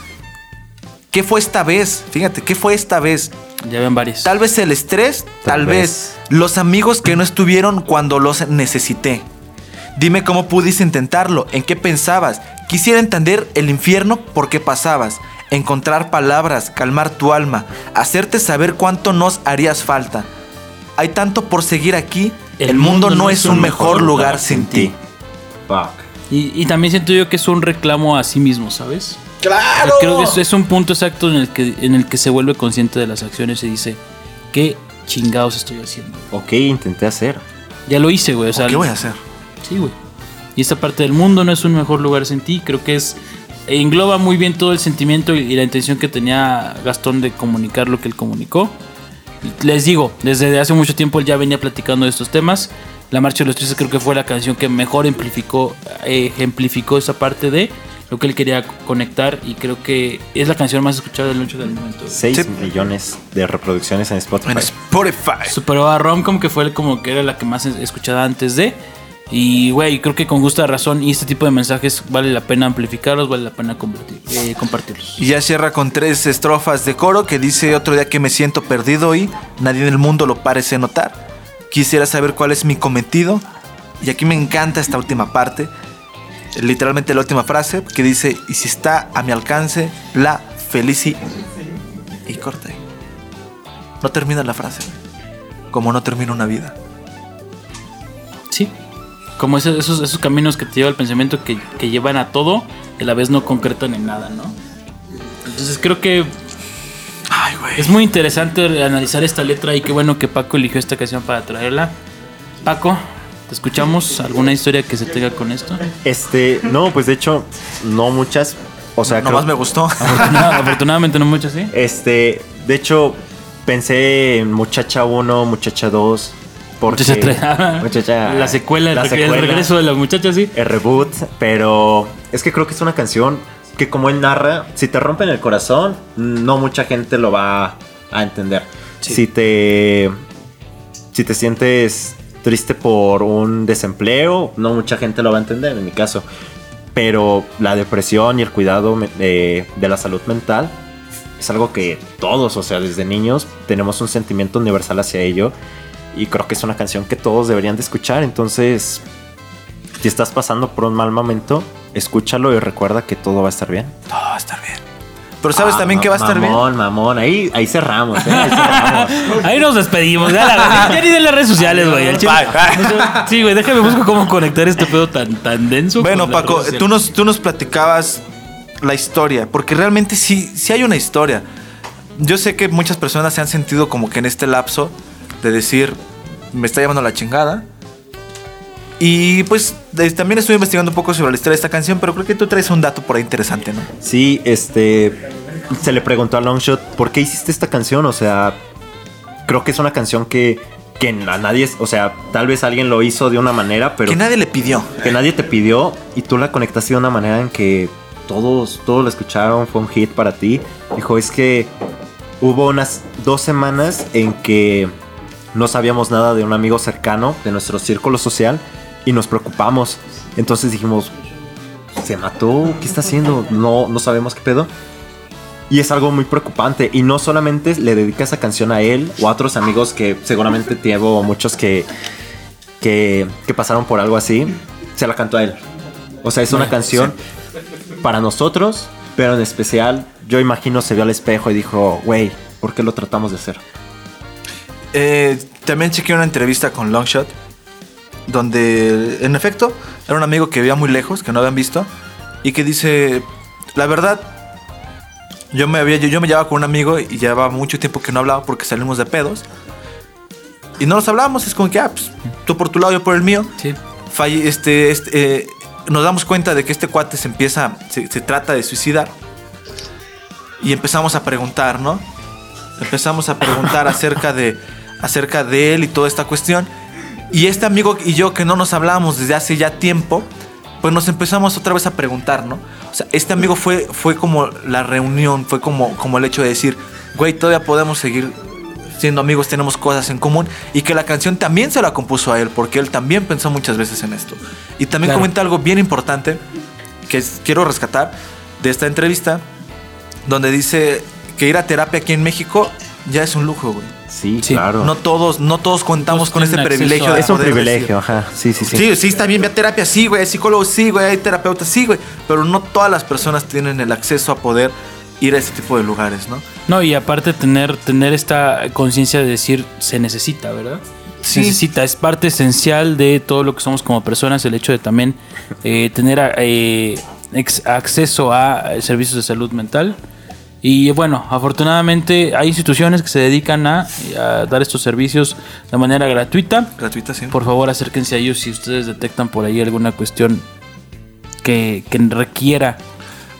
¿Qué fue esta vez? Fíjate, ¿qué fue esta vez? Ya ven varios. Tal vez el estrés, tal, Tal vez. vez. los amigos que no estuvieron cuando los necesité. Dime cómo pudiste intentarlo, en qué pensabas. Quisiera entender el infierno por qué pasabas. Encontrar palabras, calmar tu alma, hacerte saber cuánto nos harías falta. Hay tanto por seguir aquí. El, mundo, no es un mejor lugar sin ti. Fuck. Y, y también siento yo que es un reclamo a sí mismo, ¿sabes? ¡Claro! Creo que es, es un punto exacto en el, que, en el que se vuelve consciente de las acciones y dice, ¿qué chingados estoy haciendo? Ok, intenté hacer. Ya lo hice, güey. O sea, ¿Qué voy a hacer? Sí, güey. Y esta parte del mundo no es un mejor lugar sin ti. Creo que es. Engloba muy bien todo el sentimiento y, y la intención que tenía Gastón de comunicar lo que él comunicó. Les digo, desde hace mucho tiempo él ya venía platicando de estos temas. La Marcha de los Tristes creo que fue la canción que mejor ejemplificó, ejemplificó esa parte de lo que él quería conectar y creo que es la canción más escuchada del 8 del momento. 6 Sí. millones de reproducciones en Spotify. En Spotify. Superó a Romcom, que fue como que era la que más es- escuchada antes de. Y, güey, creo que con justa razón y este tipo de mensajes vale la pena amplificarlos, vale la pena eh, compartirlos. Y ya cierra con tres estrofas de coro que dice otro día que me siento perdido y nadie en el mundo lo parece notar. Quisiera saber cuál es mi cometido. Y aquí me encanta esta última parte. Literalmente la última frase que dice, y si está a mi alcance, la felicidad. Y corta ahí. No termina la frase. Como no termina una vida. Sí. Como esos, esos, esos caminos que te lleva el pensamiento que, que llevan a todo y a la vez no concretan en nada, ¿no? Entonces creo que Ay, güey. es muy interesante analizar esta letra y qué bueno que Paco eligió esta canción para traerla. Paco, ¿te escuchamos? ¿Alguna historia que se tenga con esto? Este, no, pues de hecho, no muchas. O sea, Nomás creo- me gustó. Afortunada- afortunadamente no mucho, ¿sí? Este, de hecho, pensé en Muchacha 1, Muchacha 2. Porque, Muchacha la secuela, el, la el secuela, regreso de la muchacha, sí. El reboot, pero es que creo que es una canción que como él narra, si te rompen el corazón, no mucha gente lo va a entender. Sí. Si te si te sientes triste por un desempleo, no mucha gente lo va a entender, en mi caso. Pero la depresión y el cuidado de, de la salud mental es algo que todos, o sea, desde niños, tenemos un sentimiento universal hacia ello. Y creo que es una canción que todos deberían de escuchar. Entonces, si estás pasando por un mal momento, escúchalo y recuerda que todo va a estar bien. Todo va a estar bien. Pero sabes Ah, también que va a estar bien. Mamón, mamón. Ahí, ahí cerramos, ¿eh? Ahí cerramos. Ahí nos despedimos. Ya, la- ya ni de las redes sociales, güey. Sí, güey, déjame busco cómo conectar este pedo tan, tan denso. Bueno, Paco, tú nos, tú nos platicabas la historia, porque realmente sí, sí hay una historia. Yo sé que muchas personas se han sentido como que en este lapso de decir, me está llevando la chingada. Y pues de- también estuve investigando un poco sobre la historia de esta canción, pero creo que tú traes un dato por ahí interesante, ¿no? Sí, este. Se le preguntó a Longshot, ¿por qué hiciste esta canción? O sea, creo que es una canción que, que a nadie. O sea, tal vez alguien lo hizo de una manera, pero que nadie le pidió. que nadie te pidió y tú la conectaste de una manera en que todos, todos la escucharon, fue un hit para ti. Dijo, es que hubo unas dos semanas en que no sabíamos nada de un amigo cercano de nuestro círculo social y nos preocupamos. Entonces dijimos, ¿se mató? ¿Qué está haciendo? No, no sabemos qué pedo. Y es algo muy preocupante. Y no solamente le dedica esa canción a él o a otros amigos que seguramente tengo muchos que, que, que pasaron por algo así. Se la cantó a él. O sea, es una canción para nosotros, pero en especial, yo imagino se vio al espejo y dijo, güey, ¿por qué lo tratamos de hacer? Eh, también chequeé una entrevista con Longshot, donde en efecto era un amigo que vivía muy lejos, que no habían visto, y que dice, la verdad, yo me, había, yo, yo me llevaba con un amigo y llevaba mucho tiempo que no hablaba porque salimos de pedos. Y no nos hablábamos, es como que, ah, pues, tú por tu lado, yo por el mío. Sí. Falle- este, este, eh, nos damos cuenta de que este cuate se empieza, se, se trata de suicidar. Y empezamos a preguntar, ¿no? Empezamos a preguntar acerca de, acerca de él y toda esta cuestión. Y este amigo y yo que no nos hablábamos desde hace ya tiempo, pues nos empezamos otra vez a preguntar, ¿no? O sea, este amigo fue, fue como la reunión, fue como, como el hecho de decir, güey, todavía podemos seguir siendo amigos, tenemos cosas en común. Y que la canción también se la compuso a él, porque él también pensó muchas veces en esto. Y también Claro. comenta algo bien importante que quiero rescatar de esta entrevista, donde dice que ir a terapia aquí en México ya es un lujo, güey. Sí, Sí. claro. No todos, no todos contamos con ese privilegio. a- de es un privilegio, decir, ajá. Sí, sí, sí. Sí, sí, está bien, ve a terapia, sí, güey, hay psicólogos, sí, güey, hay terapeutas, sí, güey. Pero no todas las personas tienen el acceso a poder ir a ese tipo de lugares, ¿no? No, y aparte tener, tener esta conciencia de decir se necesita, ¿verdad? Se Sí. necesita, es parte esencial de todo lo que somos como personas, el hecho de también eh, tener eh, acceso a eh, servicios de salud mental. Y bueno, afortunadamente hay instituciones que se dedican a, a dar estos servicios de manera gratuita. Gratuita, sí. Por favor, acérquense a ellos si ustedes detectan por ahí alguna cuestión que, que requiera.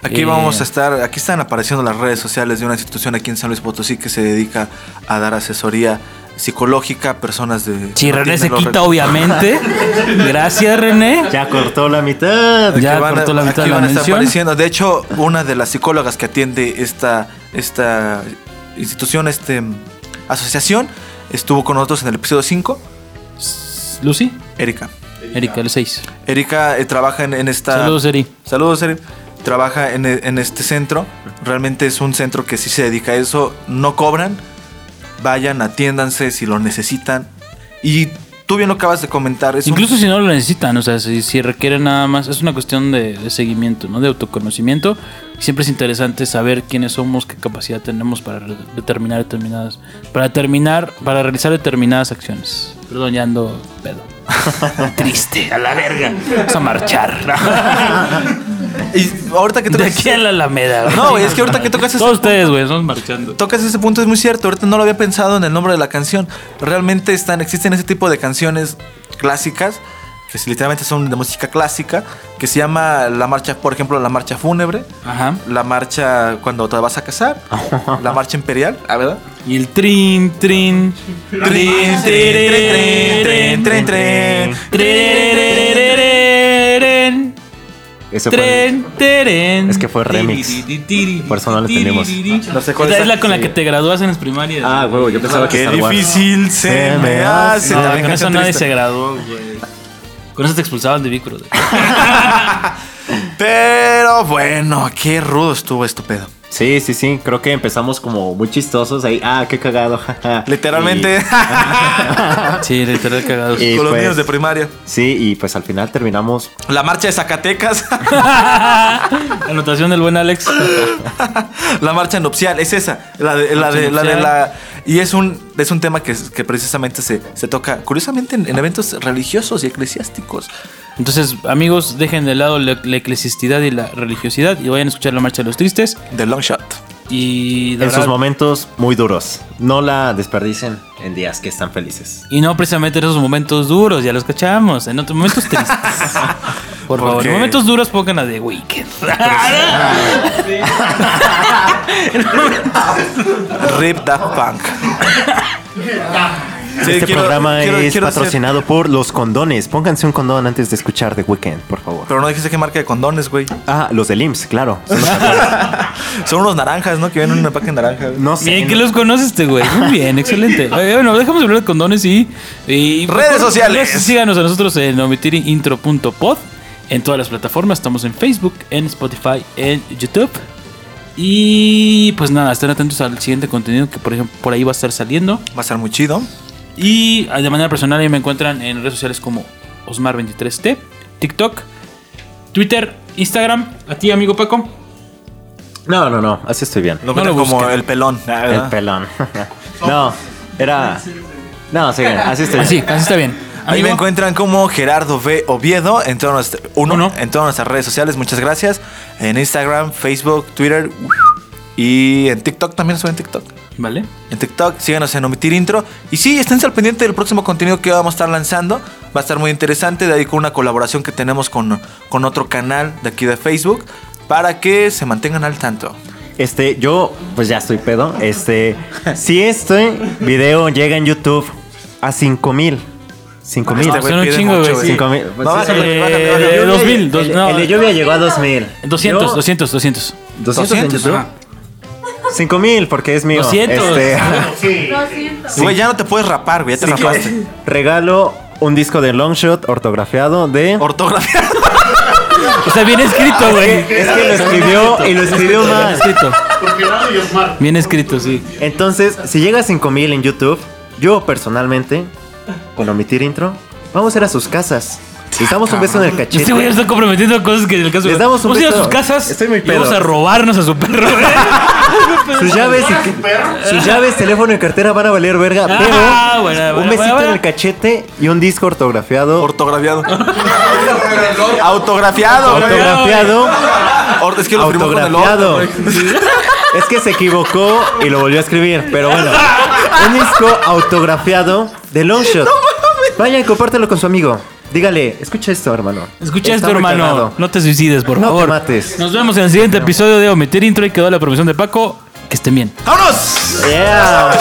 Aquí eh, vamos a estar, aquí están apareciendo las redes sociales de una institución aquí en San Luis Potosí que se dedica a dar asesoría psicológica personas de... Si que no René se quita, recursos. obviamente. Gracias, René. Ya cortó la mitad. Aquí Ya van a- cortó la mitad aquí de la mención. apareciendo. De hecho, una de las psicólogas que atiende esta, esta institución, este asociación, estuvo con nosotros en el episodio 5, Lucy, Erika. Erika, el 6. Erika eh, trabaja en, en esta... Saludos, Eri. Saludos, Eri. Trabaja en, en este centro. Realmente es un centro que sí se dedica a eso. No cobran. Vayan, atiéndanse si lo necesitan. Y tú bien lo acabas de comentar. Es un- Incluso si no lo necesitan, o sea, si, si requieren nada más, es una cuestión de, de seguimiento, ¿no? De autoconocimiento. Siempre es interesante saber quiénes somos, qué capacidad tenemos para determinar determinadas, para terminar, para realizar determinadas acciones. Perdón, ya ando pedo. Triste, a la verga. Vamos a marchar. Y ahorita que De tocas, aquí a la Alameda. No, güey, es que ahorita que tocas ese Todos ustedes, güey, estamos marchando. tocas ese punto es muy cierto. Ahorita no lo había pensado en el nombre de la canción. Realmente están, existen ese tipo de canciones clásicas que literalmente son de música clásica que se llama la marcha, por ejemplo, la marcha fúnebre, Ajá. la marcha cuando te vas a casar, la marcha imperial, ¿ah, verdad? Y el trin, trin. Trin, trin, trin, trin, trin, trin. Tren, Ese fue. tren, tren. Es que fue remix. Por eso no lo entendimos. No sé cuál Esta es es la con la que te gradúas en las primarias. Ah, huevo, yo pensaba que Qué difícil se me hace. No, con eso nadie se graduó, güey. Con eso te expulsaban de Vicro. Pero bueno, qué rudo estuvo esto, pedo. Sí, sí, sí. Creo que empezamos como muy chistosos ahí. Ah, qué cagado. Literalmente, Sí, literal cagados. Y- con los pues- niños de primaria. Sí, y pues al final terminamos. La marcha de Zacatecas, Anotación del buen Alex. la marcha nupcial, es esa. La de la, de, la, de nupcial. la- Y es un, es un tema que, que precisamente se, se toca, curiosamente, en, en eventos religiosos y eclesiásticos. Entonces, amigos, dejen de lado la, la eclesiastidad y la religiosidad y vayan a escuchar la marcha de los tristes. The Long Shot. Y, de En sus momentos muy duros. No la desperdicien en días que están felices. y no precisamente en esos momentos duros, ya los cachamos. En otros momentos tristes. Por favor, en momentos duros pongan a The Weeknd. Rip Daft Punk. Sí, este quiero- programa quiero- es quiero hacer- patrocinado por los condones. Pónganse un condón antes de escuchar The Weeknd, por favor. Pero no dijiste qué marca de condones, güey. Ah, los del IMSS, claro. Son unos naranjas, ¿no? Que vienen en un empaque naranja. güey. no sé. Bien que los conoce este güey. Muy bien, excelente. Oye, bueno, dejamos de hablar de condones y. y Redes sociales. Síganos a nosotros en omitirintro.pod. En todas las plataformas. Estamos en Facebook, en Spotify, en YouTube. Y pues nada, estén atentos al siguiente contenido que por ejemplo por ahí va a estar saliendo. Va a estar muy chido. Y ah, de manera personal ahí me encuentran en redes sociales como Osmar23T, TikTok, Twitter, Instagram. A ti, amigo Paco. No, no, no. Así estoy bien. Lo No lo como el pelón. El pelón. no, era. No, sigan, así estoy. Así, así está bien. Ahí Amigo, me encuentran como Gerardo V. Oviedo en todas, nuestras, uno, Uno. en todas nuestras redes sociales. Muchas gracias. En Instagram, Facebook, Twitter y en TikTok también soy en TikTok. Vale. En TikTok, síganos en Omitir Intro. Y sí, esténse al pendiente del próximo contenido que vamos a estar lanzando. Va a estar muy interesante. De ahí con una colaboración que tenemos con, con otro canal de aquí de Facebook. Para que se mantengan al tanto. Este, yo, pues ya estoy pedo. Este, si este video llega en YouTube a 5000. 5000. Este güey son un chingo, güey, sí. 5000. Pues, No, sí, bájale, el- Eh, de 2000, lluvia- dos- el, no. el de lluvia llegó a 2000. 200, Yo- 200, 200. 200 en 200, YouTube. Ajá. 5000 porque es mío. 200. Este, Sí. 200. Güey, ya no te puedes rapar, güey. Ya te rapaste. regalo un disco de Longshot ortografiado de Ortografía. Está bien escrito, güey. Es que lo escribió y lo escribió Bien mal. escrito. Y Osmar. Bien escrito, sí. Entonces, si llega a 5000 en YouTube, yo personalmente, con omitir intro, vamos a ir a sus casas. Les damos un beso en el cachete. Este güey ya está comprometiendo cosas que en el caso Les damos un Vamos a ir a beso. sus casas. Estoy muy y Vamos a robarnos a su perro, güey. Sus llaves, y- sus llaves, teléfono y cartera van a valer verga, pero Ah, bueno, un bueno, besito bueno. en el cachete y un disco ortografiado. Ortografiado. Autografiado. güey. Autografiado. Or- Es que lo firmó con el Autografiado. güey. Es que se equivocó y lo volvió a escribir, pero bueno. Un disco autografiado de Longshot. Vaya y compártelo con su amigo. Dígale, escucha esto, hermano. Escucha Está esto, hermano. No te suicides, por No te favor. mates. Nos vemos en el siguiente episodio de Omitir Intro y quedó la promoción de Paco. Que estén bien. ¡Vámonos! Yeah.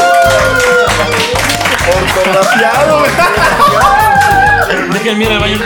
Dejen mira el baño.